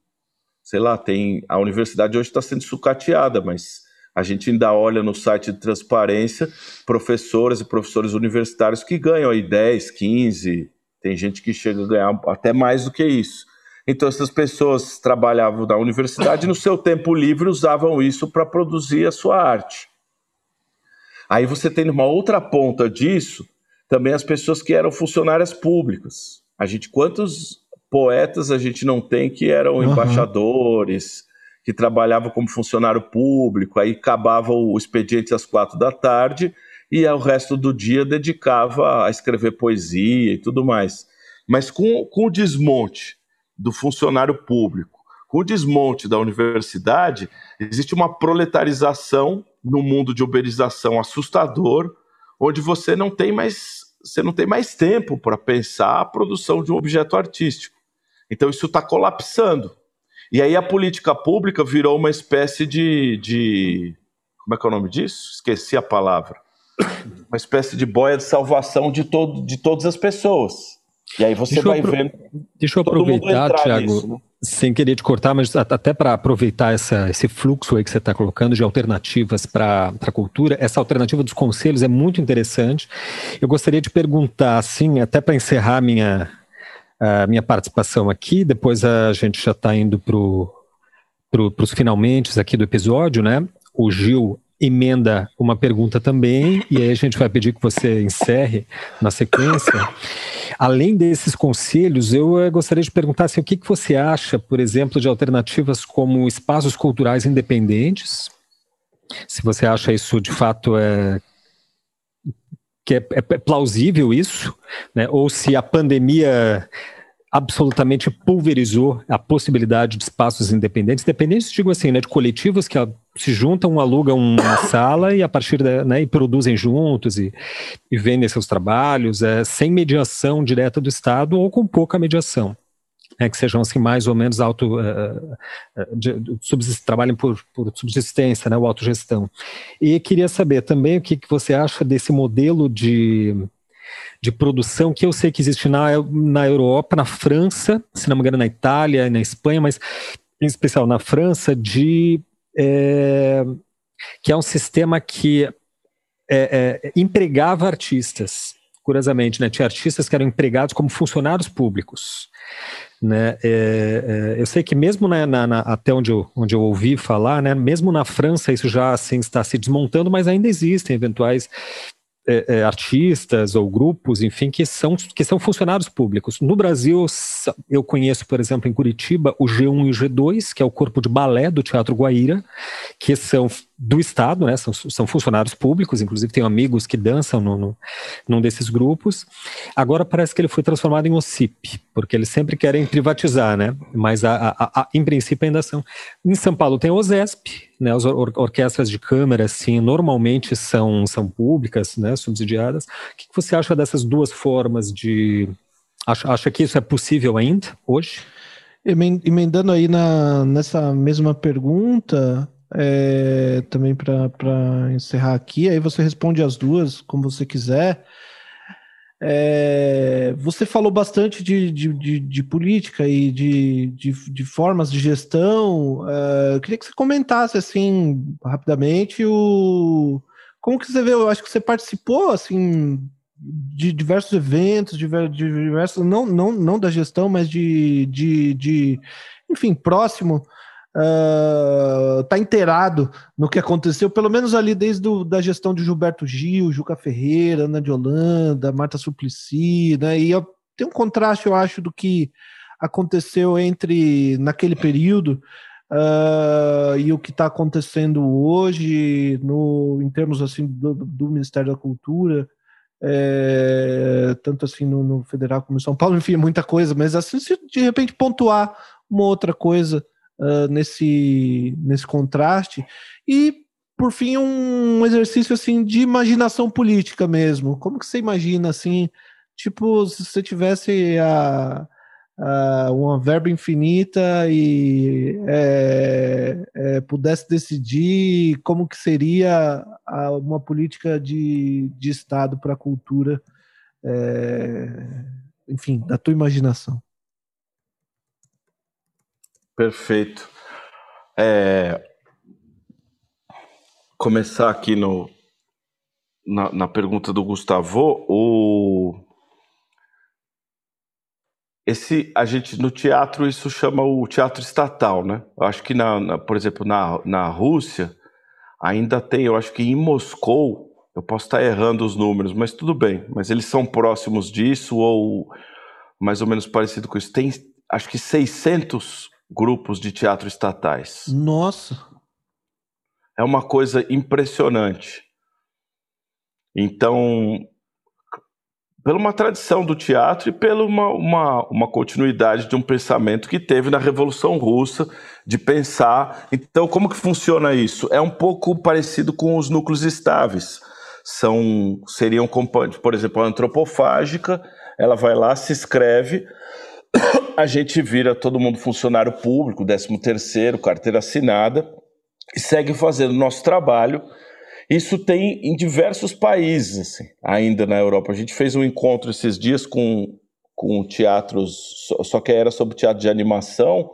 sei lá, tem a universidade hoje está sendo sucateada, mas a gente ainda olha no site de transparência professoras e professores universitários que ganham aí 10, 15, tem gente que chega a ganhar até mais do que isso. Então, essas pessoas trabalhavam na universidade e no seu tempo livre usavam isso para produzir a sua arte. Aí você tem uma outra ponta disso também as pessoas que eram funcionárias públicas. A gente, quantos poetas a gente não tem que eram uhum. embaixadores, que trabalhavam como funcionário público, aí acabava o expediente às quatro da tarde e o resto do dia dedicava a escrever poesia e tudo mais. Mas com, com o desmonte do funcionário público, com o desmonte da universidade, existe uma proletarização no mundo de uberização assustador, onde você não tem mais você não tem mais tempo para pensar a produção de um objeto artístico. Então isso está colapsando. E aí a política pública virou uma espécie de, de. Como é que é o nome disso? Esqueci a palavra. Uma espécie de boia de salvação de, todo, de todas as pessoas. E aí você deixa vai vendo. Deixa eu aproveitar, Tiago, né? sem querer te cortar, mas até para aproveitar essa, esse fluxo aí que você está colocando de alternativas para a cultura, essa alternativa dos conselhos é muito interessante. Eu gostaria de perguntar, assim, até para encerrar minha, a minha participação aqui, depois a gente já está indo para pro, os finalmente aqui do episódio, né? O Gil emenda uma pergunta também, e aí a gente vai pedir que você encerre na sequência. Além desses conselhos, eu eh, gostaria de perguntar assim, o que, que você acha, por exemplo, de alternativas como espaços culturais independentes? Se você acha isso de fato é que é, é plausível isso, né? ou se a pandemia absolutamente pulverizou a possibilidade de espaços independentes, independentes, digo assim, né, de coletivos que se juntam, alugam uma sala e a partir da, né, e produzem juntos e, e vendem seus trabalhos, é, sem mediação direta do Estado ou com pouca mediação. É, que sejam assim mais ou menos auto uh, trabalhem por, por subsistência, né, ou autogestão. E queria saber também o que, que você acha desse modelo de de produção que eu sei que existe na, na Europa, na França, se não me engano na Itália na Espanha, mas em especial na França, de é, que é um sistema que é, é, empregava artistas. Curiosamente, né, tinha artistas que eram empregados como funcionários públicos. Né? É, é, eu sei que mesmo na, na, na, até onde eu, onde eu ouvi falar, né, mesmo na França isso já assim está se desmontando, mas ainda existem eventuais é, é, artistas ou grupos, enfim, que são, que são funcionários públicos. No Brasil, eu conheço, por exemplo, em Curitiba, o G1 e o G2, que é o corpo de balé do Teatro Guaíra, que são do Estado, né? São, são funcionários públicos, inclusive tenho amigos que dançam no, no, num desses grupos. Agora parece que ele foi transformado em OCIP, porque eles sempre querem privatizar, né? Mas a, a, a, em princípio ainda são. Em São Paulo tem o OSESP, né? As or, orquestras de câmara, assim, normalmente são, são públicas, né? Subsidiadas. O que, você acha dessas duas formas de. Acha, acha que isso é possível ainda, hoje? Emendando aí na, nessa mesma pergunta, é, também para encerrar aqui, aí você responde as duas, como você quiser. É, você falou bastante de, de, de, de política e de, formas de gestão. É, eu queria que você comentasse assim rapidamente o como que você vê. Eu acho que você participou assim de diversos eventos, de diversos não não não da gestão, mas de, de, de enfim próximo está uh, inteirado no que aconteceu, pelo menos ali desde a da gestão de Gilberto Gil, Juca Ferreira, Ana de Holanda, Marta Suplicy, né? E eu, tem um contraste, eu acho, do que aconteceu entre naquele período uh, e o que está acontecendo hoje, no, em termos assim do, do Ministério da Cultura. É, tanto assim no, no, federal como em São Paulo, enfim, é muita coisa, mas assim, se de repente pontuar uma outra coisa uh, nesse, nesse contraste. E, por fim, um exercício assim de imaginação política mesmo. Como que você imagina assim, tipo, se você tivesse a, a uma verba infinita e é, é, pudesse decidir como que seria a, uma política de, de Estado para a cultura, é, enfim, da tua imaginação. Perfeito. É, começar aqui no, na, na, pergunta do Gustavo, o esse a gente no teatro isso chama o teatro estatal, né? Eu acho que na, na, por exemplo na, na Rússia ainda tem, eu acho que em Moscou, eu posso estar errando os números, mas tudo bem, mas eles são próximos disso ou mais ou menos parecido com isso. Tem acho que 600 grupos de teatro estatais. Nossa! É uma coisa impressionante. Então, pela uma tradição do teatro e pela uma, uma, uma, continuidade de um pensamento que teve na Revolução Russa, de pensar. Então, como que funciona isso? É um pouco parecido com os núcleos estáveis. São, seriam, por exemplo, a antropofágica, ela vai lá, se inscreve, a gente vira todo mundo funcionário público, 13 terceiro, carteira assinada, e segue fazendo o nosso trabalho. Isso tem em diversos países, assim, ainda na Europa. A gente fez um encontro esses dias com, com teatros, só que era sobre teatro de animação,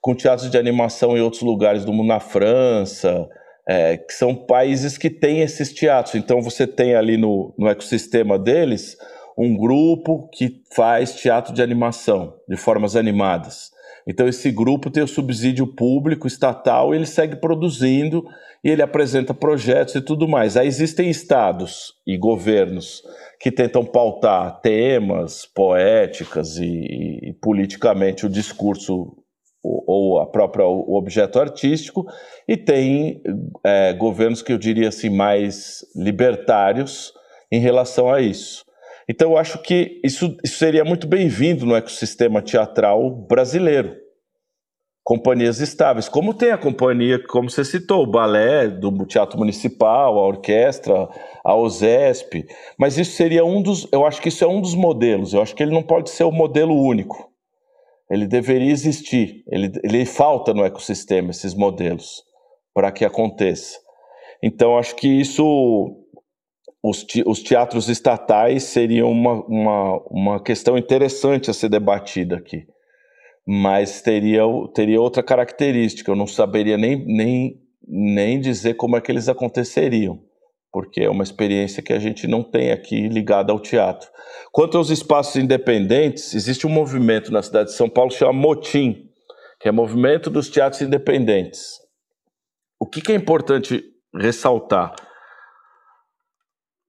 com teatros de animação em outros lugares do mundo, na França, é, que são países que têm esses teatros. Então você tem ali no, no ecossistema deles um grupo que faz teatro de animação, de formas animadas. Então, esse grupo tem o subsídio público, estatal, ele segue produzindo e ele apresenta projetos e tudo mais. Aí existem estados e governos que tentam pautar temas, poéticas e, e politicamente o discurso ou, ou a própria o objeto artístico, e tem é, governos que eu diria assim mais libertários em relação a isso. Então, eu acho que isso, isso seria muito bem-vindo no ecossistema teatral brasileiro. Companhias estáveis, como tem a companhia, como você citou, o balé do Teatro Municipal, a orquestra, a OSESP, mas isso seria um dos, eu acho que isso é um dos modelos, eu acho que ele não pode ser o modelo único. Ele deveria existir, ele, ele falta no ecossistema esses modelos para que aconteça. Então, acho que isso os, os teatros estatais seriam uma, uma, uma questão interessante a ser debatida aqui. Mas teria, teria outra característica, eu não saberia nem, nem nem dizer como é que eles aconteceriam, porque é uma experiência que a gente não tem aqui ligada ao teatro. Quanto aos espaços independentes, existe um movimento na cidade de São Paulo que chama Motim, que é Movimento dos Teatros Independentes. O que, que é importante ressaltar?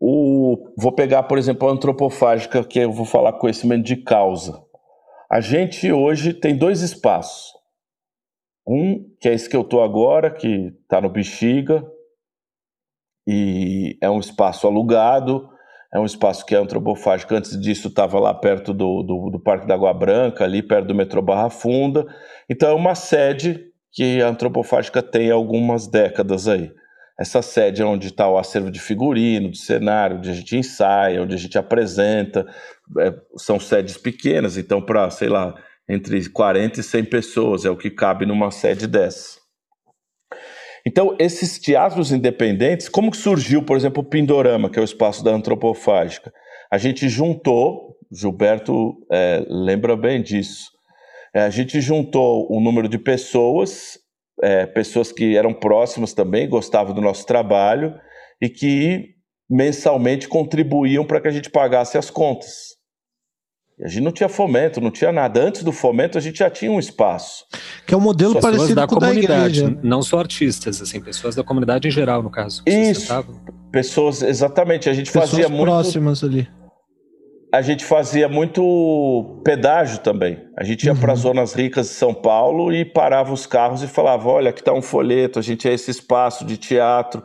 O, vou pegar, por exemplo, a antropofágica, que eu vou falar conhecimento de causa. A gente hoje tem dois espaços. Um, que é esse que eu estou agora, que está no Bexiga, e é um espaço alugado, é um espaço que é antropofágico. Antes disso, estava lá perto do, do, do, Parque da Água Branca, ali perto do metrô Barra Funda. Então, é uma sede que a antropofágica tem algumas décadas aí. Essa sede é onde está o acervo de figurino, de cenário, onde a gente ensaia, onde a gente apresenta. É, são sedes pequenas, então, para, sei lá, entre 40 e 100 pessoas, é o que cabe numa sede dessa. Então, esses teatros independentes, como que surgiu, por exemplo, o Pindorama, que é o espaço da antropofágica? A gente juntou, Gilberto é, lembra bem disso, é, a gente juntou um número de pessoas, é, pessoas que eram próximas também, gostavam do nosso trabalho e que mensalmente contribuíam para que a gente pagasse as contas. A gente não tinha fomento, não tinha nada. Antes do fomento, a gente já tinha um espaço. Que é um modelo pessoas parecido da com comunidade, da igreja. não só artistas, assim, pessoas da comunidade em geral, no caso. Isso. Pessoas, exatamente. A gente Pessoas fazia muito. próximas ali. A gente fazia muito pedágio também. A gente ia Uhum. para as zonas ricas de São Paulo e parava os carros e falava: olha, aqui está um folheto, a gente é esse espaço de teatro.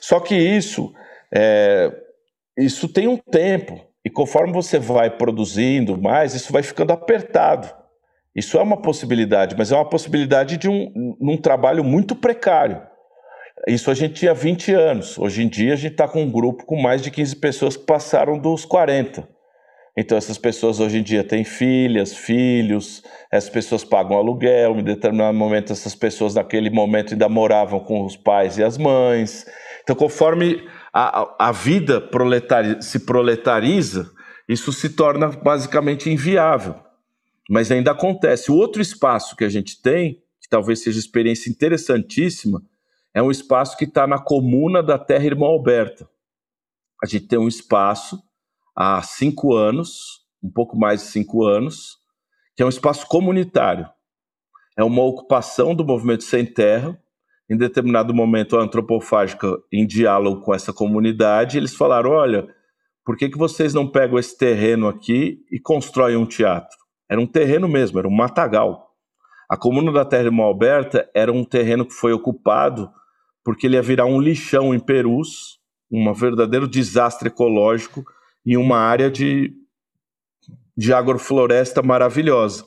Só que isso, é, isso tem um tempo. E conforme você vai produzindo mais, isso vai ficando apertado. Isso é uma possibilidade, mas é uma possibilidade de um, num trabalho muito precário. Isso a gente tinha 20 anos. Hoje em dia a gente está com um grupo com mais de 15 pessoas que passaram dos 40. Então essas pessoas hoje em dia têm filhas, filhos, essas pessoas pagam aluguel, em determinado momento essas pessoas naquele momento ainda moravam com os pais e as mães. Então conforme a, a, vida proletari se proletariza, isso se torna basicamente inviável. Mas ainda acontece. O outro espaço que a gente tem, que talvez seja experiência interessantíssima, é um espaço que está na comuna da Terra Irmã Alberta. A gente tem um espaço há cinco anos, um pouco mais de cinco anos, que é um espaço comunitário. É uma ocupação do movimento Sem Terra. Em determinado momento, a antropofágica, em diálogo com essa comunidade, eles falaram: olha, por que, que vocês não pegam esse terreno aqui e constroem um teatro? Era um terreno mesmo, era um matagal. A comuna da Terra Irmã Alberta era um terreno que foi ocupado porque ele ia virar um lixão em Perus, um verdadeiro desastre ecológico em uma área de, de agrofloresta maravilhosa.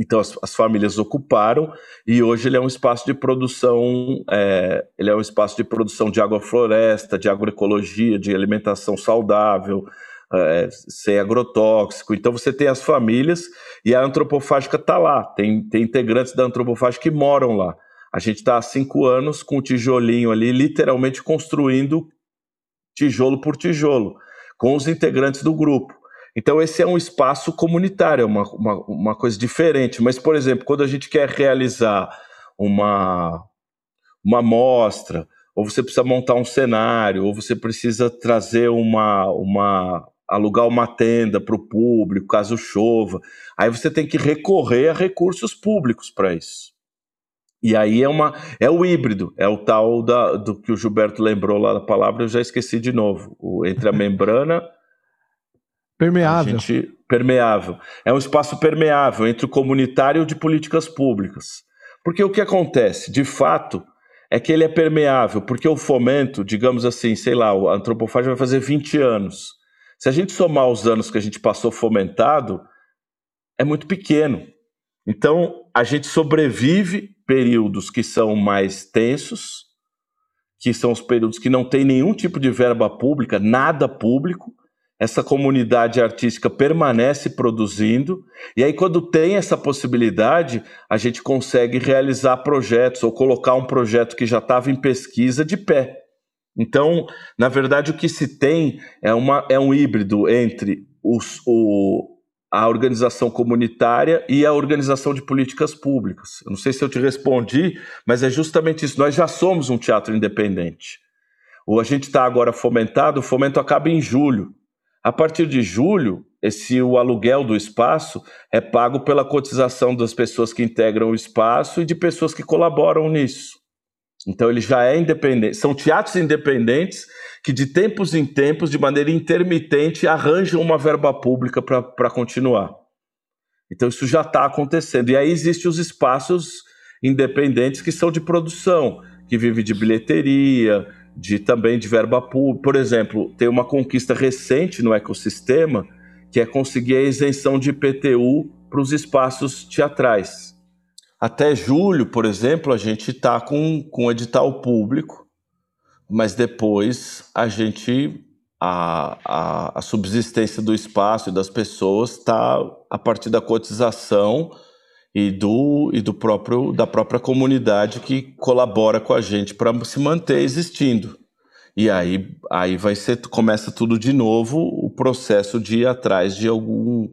Então as, as, famílias ocuparam e hoje ele é um espaço de produção, é, ele é um espaço de produção de agrofloresta, de agroecologia, de alimentação saudável, é, sem agrotóxico. Então você tem as famílias e a antropofágica está lá. Tem, tem integrantes da antropofágica que moram lá. A gente está há cinco anos com o tijolinho ali, literalmente construindo tijolo por tijolo, com os integrantes do grupo. Então, esse é um espaço comunitário, é uma, uma, uma coisa diferente. Mas, por exemplo, quando a gente quer realizar uma, uma mostra, ou você precisa montar um cenário, ou você precisa trazer uma, uma alugar uma tenda para o público, caso chova, aí você tem que recorrer a recursos públicos para isso. E aí é uma é o híbrido, é o tal da, do que o Gilberto lembrou lá da palavra, eu já esqueci de novo. O, entre a membrana permeável. Gente, permeável. É um espaço permeável entre o comunitário e o de políticas públicas. Porque o que acontece, de fato, é que ele é permeável, porque o fomento, digamos assim, sei lá, a antropofágica vai fazer 20 anos. Se a gente somar os anos que a gente passou fomentado, é muito pequeno. Então, a gente sobrevive períodos que são mais tensos, que são os períodos que não tem nenhum tipo de verba pública, nada público. Essa comunidade artística permanece produzindo, e aí, quando tem essa possibilidade, a gente consegue realizar projetos ou colocar um projeto que já estava em pesquisa de pé. Então, na verdade, o que se tem é, uma, é um híbrido entre os, o, a organização comunitária e a organização de políticas públicas. Eu não sei se eu te respondi, mas é justamente isso. Nós já somos um teatro independente. Ou a gente está agora fomentado, o fomento acaba em julho. A partir de julho, esse o aluguel do espaço é pago pela cotização das pessoas que integram o espaço e de pessoas que colaboram nisso. Então ele já é independente. São teatros independentes que de tempos em tempos, de maneira intermitente, arranjam uma verba pública para continuar. Então isso já está acontecendo. E aí existem os espaços independentes que são de produção, que vivem de bilheteria, de também de verba pública. Por exemplo, tem uma conquista recente no ecossistema que é conseguir a isenção de IPTU para os espaços teatrais. Até julho, por exemplo, a gente está com, com edital público mas depois a gente a, a, a, subsistência do espaço e das pessoas está a partir da cotização e do, e do próprio da própria comunidade que colabora com a gente para se manter existindo. E aí, aí vai ser começa tudo de novo o processo de ir atrás de algum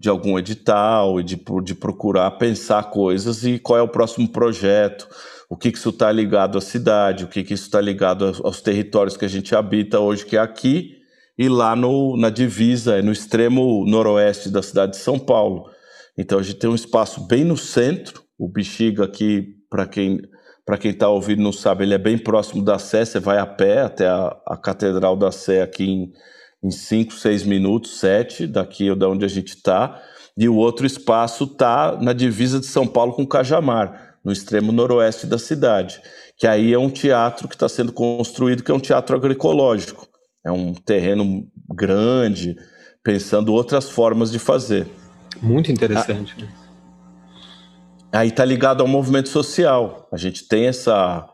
de algum edital e de, de procurar pensar coisas e qual é o próximo projeto o que, que isso está ligado à cidade, o que, que isso está ligado aos, aos, territórios que a gente habita hoje, que é aqui, e lá no, na divisa, no extremo noroeste da cidade de São Paulo. Então a gente tem um espaço bem no centro, o Bexiga aqui, para quem para quem está ouvindo não sabe, ele é bem próximo da Sé, você vai a pé até a, a Catedral da Sé aqui em 5, 6 minutos, 7, daqui da onde a gente está, e o outro espaço está na divisa de São Paulo com Cajamar no extremo noroeste da cidade, que aí é um teatro que está sendo construído, que é um teatro agroecológico. É um terreno grande, pensando outras formas de fazer. Muito interessante. Aí está ligado ao movimento social. A gente tem essa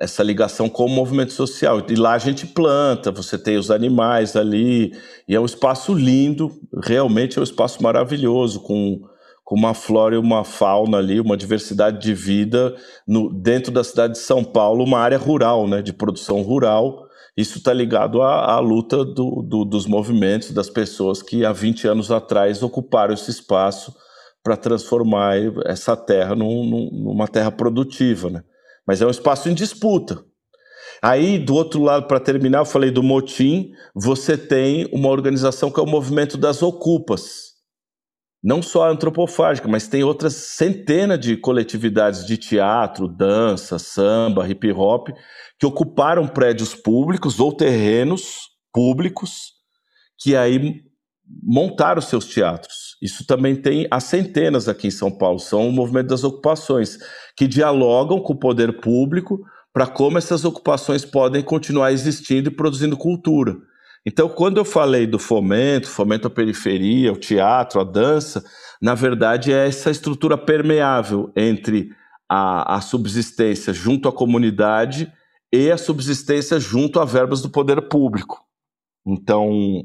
essa ligação com o movimento social. E lá a gente planta, você tem os animais ali, e é um espaço lindo, realmente é um espaço maravilhoso, com com uma flora e uma fauna ali, uma diversidade de vida no, dentro da cidade de São Paulo, uma área rural, né, de produção rural. Isso está ligado à, à luta do, do, dos movimentos, das pessoas que há 20 anos atrás ocuparam esse espaço para transformar essa terra num, numa terra produtiva. Né? Mas é um espaço em disputa. Aí, do outro lado, para terminar, eu falei do motim, você tem uma organização que é o Movimento das Ocupas, não só antropofágica, mas tem outras centenas de coletividades de teatro, dança, samba, hip hop, que ocuparam prédios públicos ou terrenos públicos, que aí montaram seus teatros. Isso também tem há centenas aqui em São Paulo, são o movimento das ocupações, que dialogam com o poder público para como essas ocupações podem continuar existindo e produzindo cultura. Então, quando eu falei do fomento, fomento à periferia, o teatro, a dança, na verdade é essa estrutura permeável entre a, a subsistência junto à comunidade e a subsistência junto a verbas do poder público. Então,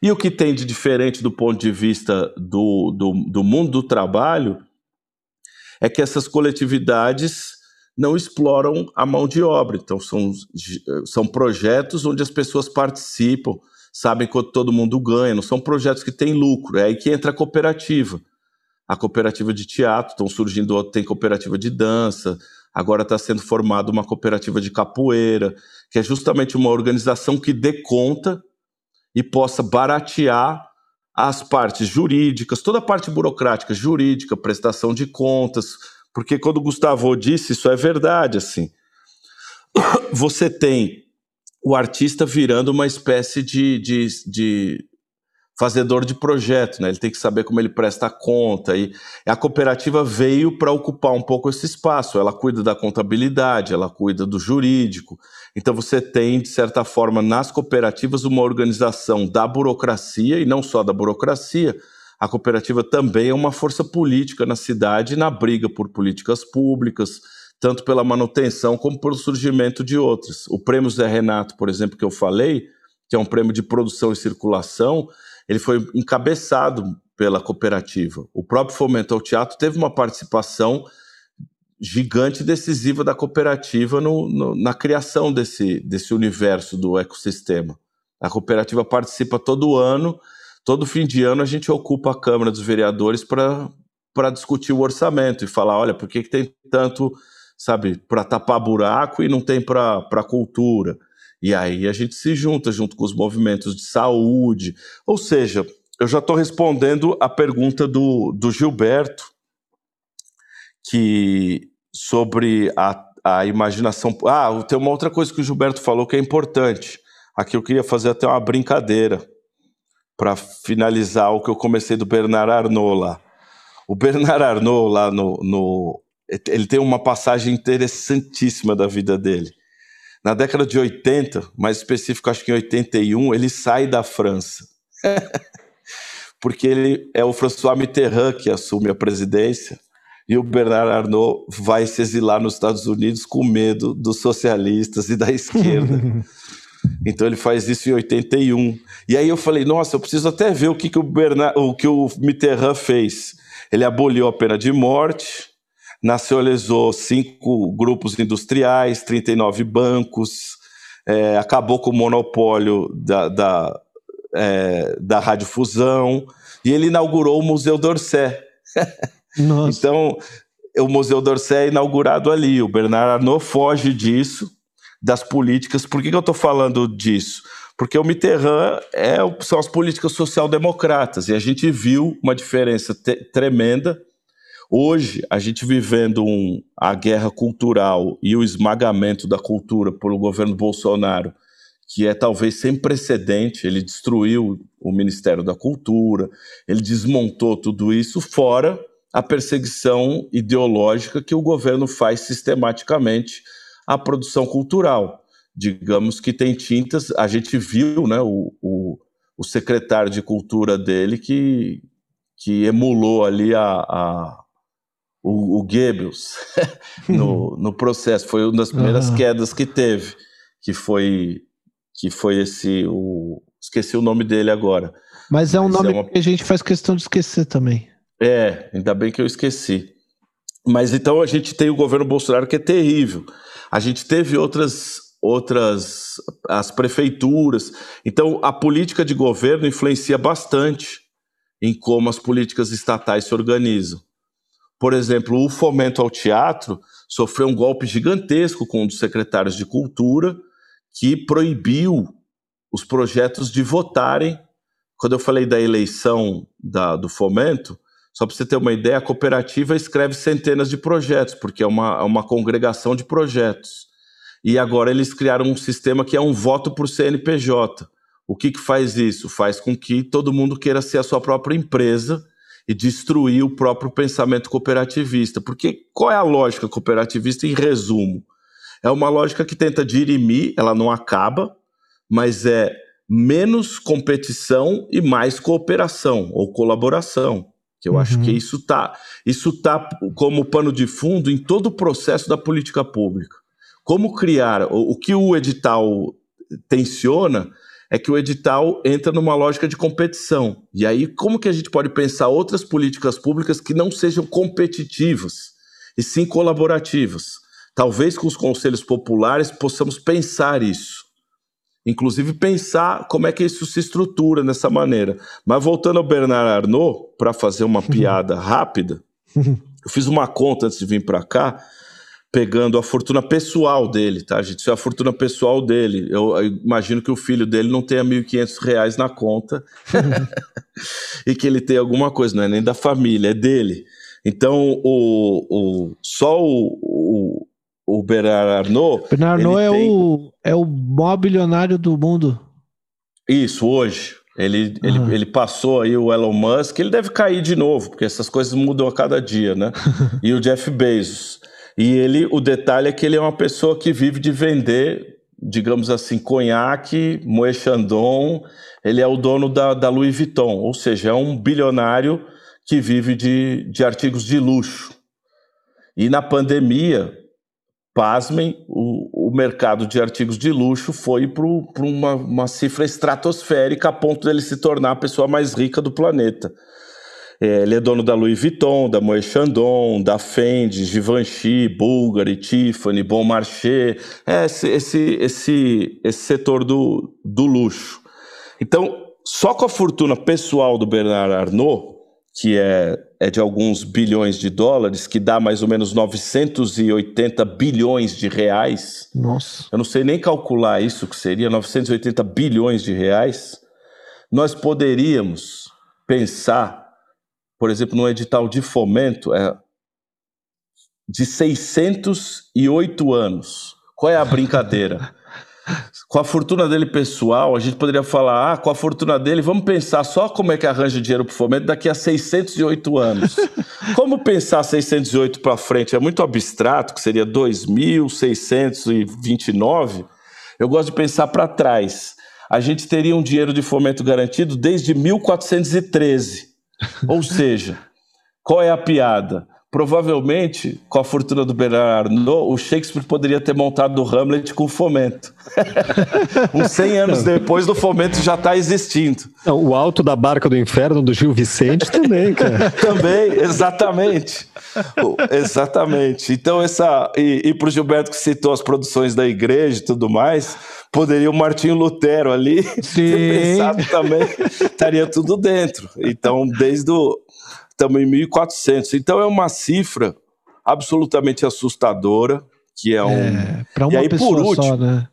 e o que tem de diferente do ponto de vista do, do, do mundo do trabalho é que essas coletividades não exploram a mão de obra. Então, são, são projetos onde as pessoas participam, sabem quanto todo mundo ganha, não são projetos que têm lucro. É aí que entra a cooperativa. A cooperativa de teatro, estão surgindo, tem cooperativa de dança, agora está sendo formada uma cooperativa de capoeira, que é justamente uma organização que dê conta e possa baratear as partes jurídicas, toda a parte burocrática, jurídica, prestação de contas, porque quando o Gustavo disse, isso é verdade, assim. Você tem o artista virando uma espécie de, de, de fazedor de projeto, né? Ele tem que saber como ele presta conta e a cooperativa veio para ocupar um pouco esse espaço. Ela cuida da contabilidade, ela cuida do jurídico. Então você tem de certa forma nas cooperativas uma organização da burocracia e não só da burocracia, a cooperativa também é uma força política na cidade na briga por políticas públicas, tanto pela manutenção como pelo surgimento de outras. O prêmio Zé Renato, por exemplo, que eu falei, que é um prêmio de produção e circulação, ele foi encabeçado pela cooperativa. O próprio Fomento ao Teatro teve uma participação gigante e decisiva da cooperativa no, no, na criação desse, desse universo do ecossistema. A cooperativa participa todo ano todo fim de ano a gente ocupa a Câmara dos Vereadores para discutir o orçamento e falar, olha, por que, que tem tanto, sabe, para tapar buraco e não tem para cultura? E aí a gente se junta junto com os movimentos de saúde. Ou seja, eu já estou respondendo a pergunta do, do Gilberto, que sobre a, a imaginação. Ah, tem uma outra coisa que o Gilberto falou que é importante. Aqui eu queria fazer até uma brincadeira para finalizar o que eu comecei do Bernard Arnault lá. O Bernard Arnault lá no, no ele tem uma passagem interessantíssima da vida dele. Na década de 80, mais específico, acho que em 81, ele sai da França. Porque ele é o François Mitterrand que assume a presidência e o Bernard Arnault vai se exilar nos Estados Unidos com medo dos socialistas e da esquerda. Então ele faz isso em 81. E aí eu falei, nossa, eu preciso até ver o que, que o, Bernard, o, que o Mitterrand fez. Ele aboliu a pena de morte, nacionalizou cinco grupos industriais, 39 bancos, é, acabou com o monopólio da, da, é, da radiodifusão, e ele inaugurou o Museu d'Orsay. então, o Museu d'Orsay é inaugurado ali. O Bernard Arnault foge disso, das políticas. Por que, que eu estou falando disso? Porque o Mitterrand é, são as políticas social-democratas, e a gente viu uma diferença tremenda Hoje, a gente vivendo um, a guerra cultural e o esmagamento da cultura pelo governo Bolsonaro, que é talvez sem precedente, ele destruiu o Ministério da Cultura, ele desmontou tudo isso, fora a perseguição ideológica que o governo faz sistematicamente à produção cultural. Digamos que tem tintas, a gente viu né, o, o, o secretário de cultura dele que, que emulou ali a, a o, o Goebbels no, no processo. Foi uma das primeiras uhum. quedas que teve, que foi que foi esse o esqueci o nome dele agora. Mas é um Mas nome é uma... que a gente faz questão de esquecer também. É, ainda bem que eu esqueci. Mas então a gente tem o governo Bolsonaro que é terrível. A gente teve outras outras as prefeituras. Então a política de governo influencia bastante em como as políticas estatais se organizam. Por exemplo, o fomento ao teatro sofreu um golpe gigantesco com um dos secretários de cultura que proibiu os projetos de votarem. Quando eu falei da eleição da, do fomento, só para você ter uma ideia, a cooperativa escreve centenas de projetos, porque é uma, é uma congregação de projetos. E agora eles criaram um sistema que é um voto por CNPJ. O que, que faz isso? Faz com que todo mundo queira ser a sua própria empresa e destruir o próprio pensamento cooperativista. Porque qual é a lógica cooperativista em resumo? É uma lógica que tenta dirimir, ela não acaba, mas é menos competição e mais cooperação ou colaboração. Que eu uhum. acho que uhum. isso está isso tá como pano de fundo em todo o processo da política pública. Como criar o, o que o edital tensiona é que o edital entra numa lógica de competição. E aí, como que a gente pode pensar outras políticas públicas que não sejam competitivas, e sim colaborativas? Talvez com os conselhos populares possamos pensar isso. Inclusive pensar como é que isso se estrutura nessa maneira. Mas voltando ao Bernard Arnault, para fazer uma piada rápida, eu fiz uma conta antes de vir para cá, pegando a fortuna pessoal dele, tá, gente? Isso é a fortuna pessoal dele. Eu, eu imagino que o filho dele não tenha R$ 1.500 na conta e que ele tenha alguma coisa, não é nem da família, é dele. Então, o, o, só o, o, o Bernard Arnault... Bernard Arnault é, tem... o, é o maior bilionário do mundo. Isso, hoje. Ele, ele, ele passou aí o Elon Musk, ele deve cair de novo, porque essas coisas mudam a cada dia, né? e o Jeff Bezos. E ele, o detalhe é que ele é uma pessoa que vive de vender, digamos assim, conhaque, Moët Chandon. Ele é o dono da, da Louis Vuitton, ou seja, é um bilionário que vive de, de artigos de luxo. E na pandemia, pasmem, o, o mercado de artigos de luxo foi para uma, uma cifra estratosférica a ponto dele se tornar a pessoa mais rica do planeta. É, ele é dono da Louis Vuitton, da Moët Chandon, da Fendi, Givenchy, Bulgari, Tiffany, Bon Marché, é esse, esse, esse, esse setor do, do luxo. Então, só com a fortuna pessoal do Bernard Arnault, que é, é de alguns bilhões de dólares, que dá mais ou menos 980 bilhões de reais. Nossa. Eu não sei nem calcular isso, que seria 980 bilhões de reais. Nós poderíamos pensar, por exemplo, no edital de fomento, é, de 608 anos. Qual é a brincadeira? com a fortuna dele pessoal, a gente poderia falar, ah, com a fortuna dele, vamos pensar só como é que arranja dinheiro para o fomento daqui a 608 anos. como pensar 608 para frente? É muito abstrato, que seria 2629. Eu gosto de pensar para trás. A gente teria um dinheiro de fomento garantido desde 1413. Ou seja, qual é a piada? Provavelmente, com a fortuna do Bernard Arnault, o Shakespeare poderia ter montado o Hamlet com o fomento. Uns 100 anos depois, o fomento já está existindo. O Alto da Barca do Inferno, do Gil Vicente, também, cara. também, exatamente. exatamente. Então, essa. E, e para o Gilberto que citou as produções da igreja e tudo mais, poderia o Martinho Lutero ali ter pensado também, estaria tudo dentro. Então, desde o estamos em 1.400. Então é uma cifra absolutamente assustadora, que é um... É, para uma e aí, pessoa por último, só, né?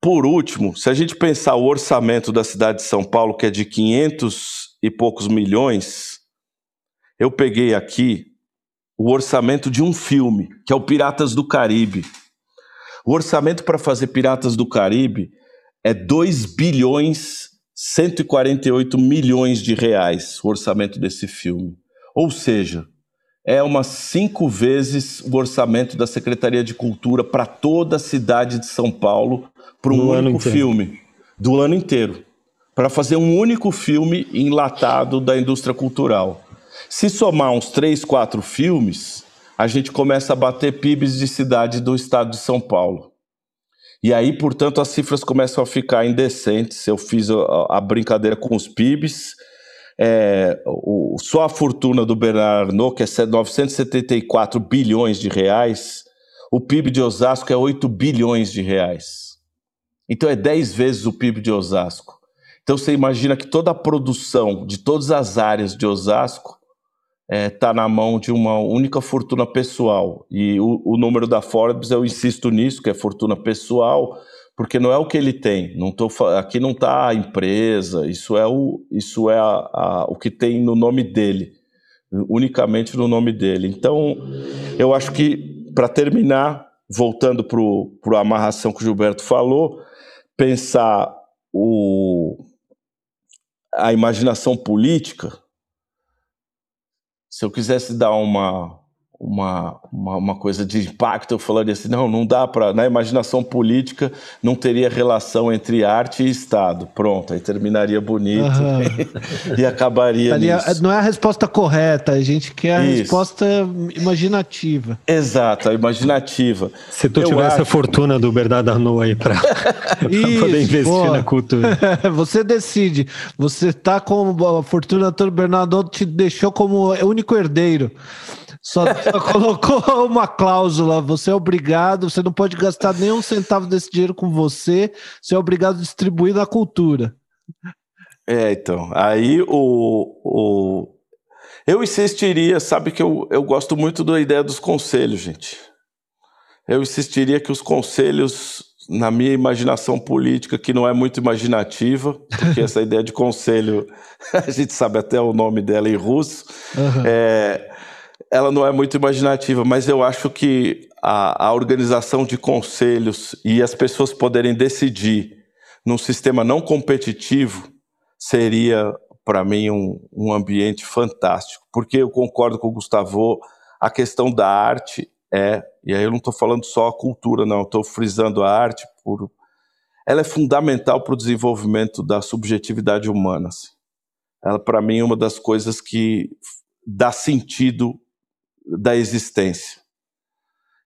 Por último, se a gente pensar o orçamento da cidade de São Paulo, que é de 500 e poucos milhões, eu peguei aqui o orçamento de um filme, que é o Piratas do Caribe. O orçamento para fazer Piratas do Caribe é 2 bilhões 148 milhões de reais o orçamento desse filme. Ou seja, é umas cinco vezes o orçamento da Secretaria de Cultura para toda a cidade de São Paulo para um único filme do ano inteiro. Para fazer um único filme enlatado da indústria cultural. Se somar uns três, quatro filmes, a gente começa a bater PIBs de cidade do estado de São Paulo. E aí, portanto, as cifras começam a ficar indecentes. Eu fiz a, a brincadeira com os PIBs. É, o, só a fortuna do Bernard Arnault, que é 974 bilhões de reais, o PIB de Osasco é 8 bilhões de reais. Então é 10 vezes o PIB de Osasco. Então você imagina que toda a produção de todas as áreas de Osasco está é, tá na mão de uma única fortuna pessoal. E o, o, número da Forbes, eu insisto nisso, que é fortuna pessoal, porque não é o que ele tem. Não tô, aqui não está a empresa, isso é, o, isso é a, a, o que tem no nome dele, unicamente no nome dele. Então, eu acho que, para terminar, voltando para a amarração que o Gilberto falou, pensar o, a imaginação política se eu quisesse dar uma, uma, uma, uma, coisa de impacto, eu falaria assim, não, não dá para, na imaginação política não teria relação entre arte e Estado. Pronto, aí terminaria bonito uhum. e acabaria Ali, nisso. Não é a resposta correta, a gente quer a Isso. resposta imaginativa. Exato, a imaginativa. Se tu eu tivesse acho... a fortuna do Bernardo Arnault aí para poder investir na cultura. Você decide, você tá com a fortuna do Bernardo te deixou como único herdeiro. Só, só colocou uma cláusula: você é obrigado, você não pode gastar nem um centavo desse dinheiro com você, você é obrigado a distribuir na cultura. É, então. Aí o, o... Eu insistiria, sabe que eu, eu gosto muito da ideia dos conselhos, gente. Eu insistiria que os conselhos, na minha imaginação política, que não é muito imaginativa, porque essa ideia de conselho, a gente sabe até o nome dela em russo, uhum. é, ela não é muito imaginativa, mas eu acho que a, a organização de conselhos e as pessoas poderem decidir num sistema não competitivo seria, para mim, um, um ambiente fantástico. Porque eu concordo com o Gustavo, a questão da arte é, e aí eu não estou falando só a cultura, não, estou frisando a arte por. Ela é fundamental para o desenvolvimento da subjetividade humana. Assim. Ela, para mim, é uma das coisas que dá sentido da existência.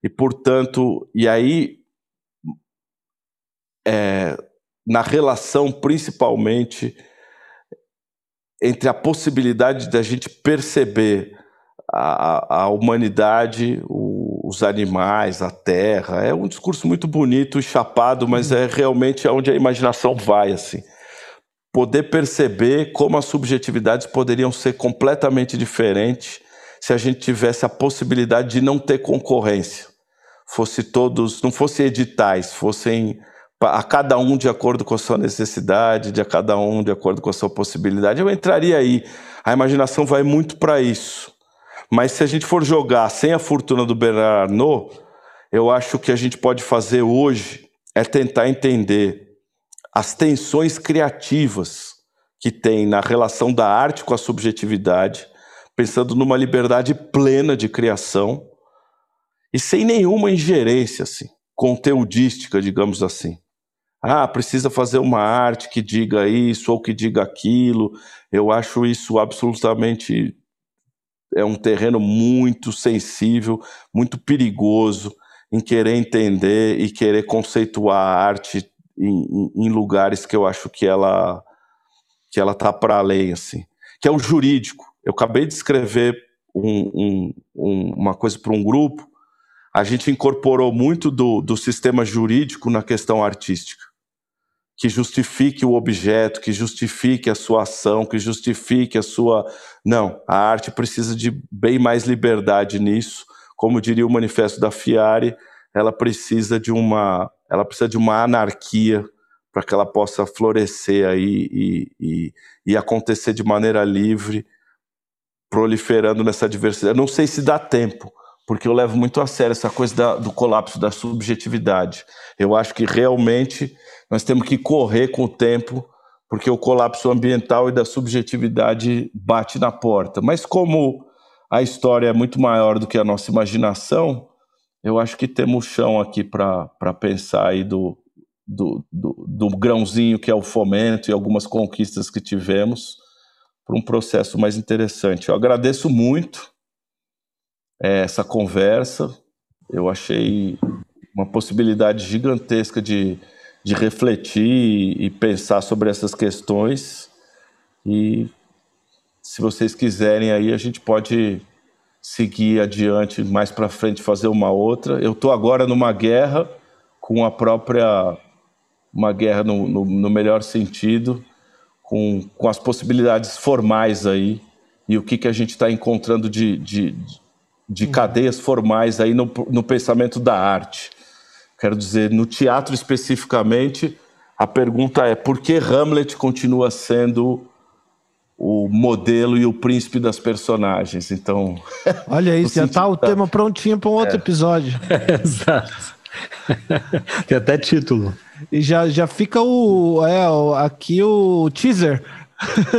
E, portanto, e aí, é, na relação principalmente entre a possibilidade da gente perceber a, a humanidade, o, os animais, a terra. É um discurso muito bonito e chapado, mas é realmente onde a imaginação vai, assim. poder perceber como as subjetividades poderiam ser completamente diferentes se a gente tivesse a possibilidade de não ter concorrência. Fosse todos, não fossem editais, fossem a cada um de acordo com a sua necessidade, de a cada um de acordo com a sua possibilidade. Eu entraria aí. A imaginação vai muito para isso. Mas se a gente for jogar sem a fortuna do Bernard Arnault, eu acho que a gente pode fazer hoje é tentar entender as tensões criativas que tem na relação da arte com a subjetividade, pensando numa liberdade plena de criação e sem nenhuma ingerência assim, conteudística, digamos assim. Ah, precisa fazer uma arte que diga isso ou que diga aquilo. Eu acho isso absolutamente é um terreno muito sensível, muito perigoso em querer entender e querer conceituar a arte em, em, lugares que eu acho que ela que ela tá para além assim, que é o jurídico. Eu acabei de escrever um, um, um, uma coisa para um grupo. A gente incorporou muito do, do sistema jurídico na questão artística, que justifique o objeto, que justifique a sua ação, que justifique a sua. Não, a arte precisa de bem mais liberdade nisso. Como diria o manifesto da Fiare, ela precisa de uma ela precisa de uma anarquia para que ela possa florescer aí e, e, e, acontecer de maneira livre, proliferando nessa diversidade. Não sei se dá tempo, porque eu levo muito a sério essa coisa da, do colapso da subjetividade. Eu acho que realmente nós temos que correr com o tempo, porque o colapso ambiental e da subjetividade bate na porta. Mas como a história é muito maior do que a nossa imaginação, eu acho que temos chão aqui para pensar aí do, do, do, do, grãozinho que é o fomento e algumas conquistas que tivemos para um processo mais interessante. Eu agradeço muito é, essa conversa, eu achei uma possibilidade gigantesca de, de refletir e pensar sobre essas questões e se vocês quiserem aí a gente pode seguir adiante mais para frente fazer uma outra. Eu estou agora numa guerra com a própria uma guerra no, no, no, melhor sentido, com, com as possibilidades formais aí e o que, que a gente está encontrando de, de, de cadeias formais aí no, no pensamento da arte. Quero dizer, no teatro especificamente, a pergunta é por que Hamlet continua sendo o modelo e o príncipe das personagens. Então. Olha isso, já tá o tema prontinho para um outro é. episódio. exato. Tem até título. E já, já fica o, é, aqui o teaser.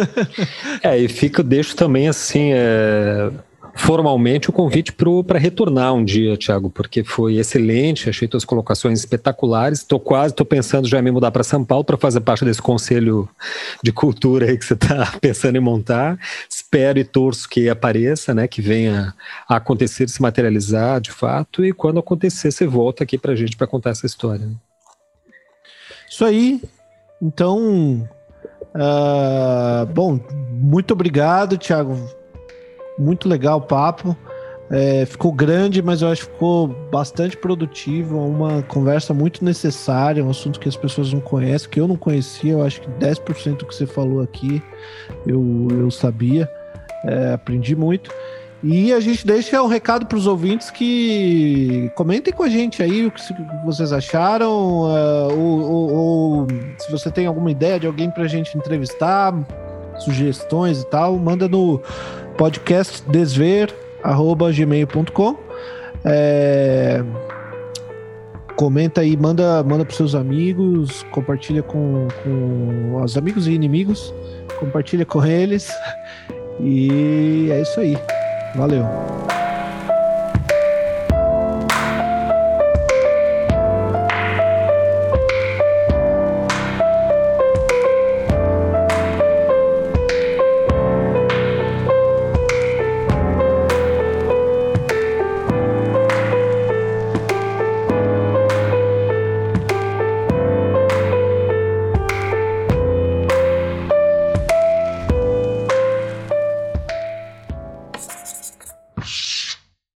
é, e fica, deixo também assim. É formalmente o convite para retornar um dia, Tiago, porque foi excelente, achei tuas colocações espetaculares. Estou quase, estou pensando já em me mudar para São Paulo para fazer parte desse conselho de cultura aí que você está pensando em montar. Espero e torço que apareça, né, que venha a acontecer, se materializar de fato, e quando acontecer, você volta aqui para a gente para contar essa história. Né? Isso aí. Então, uh, bom, muito obrigado, Tiago muito legal o papo. É, ficou grande, mas eu acho que ficou bastante produtivo. Uma conversa muito necessária, um assunto que as pessoas não conhecem, que eu não conhecia. Eu acho que 10% do que você falou aqui eu, eu sabia, é, aprendi muito. E a gente deixa um recado para os ouvintes que comentem com a gente aí o que vocês acharam, uh, ou, ou, ou, se você tem alguma ideia de alguém para a gente entrevistar, sugestões e tal, manda no podcastdesver@gmail.com. É, comenta aí, manda, manda para seus amigos, compartilha com, com os amigos e inimigos, compartilha com eles. E é isso aí. Valeu.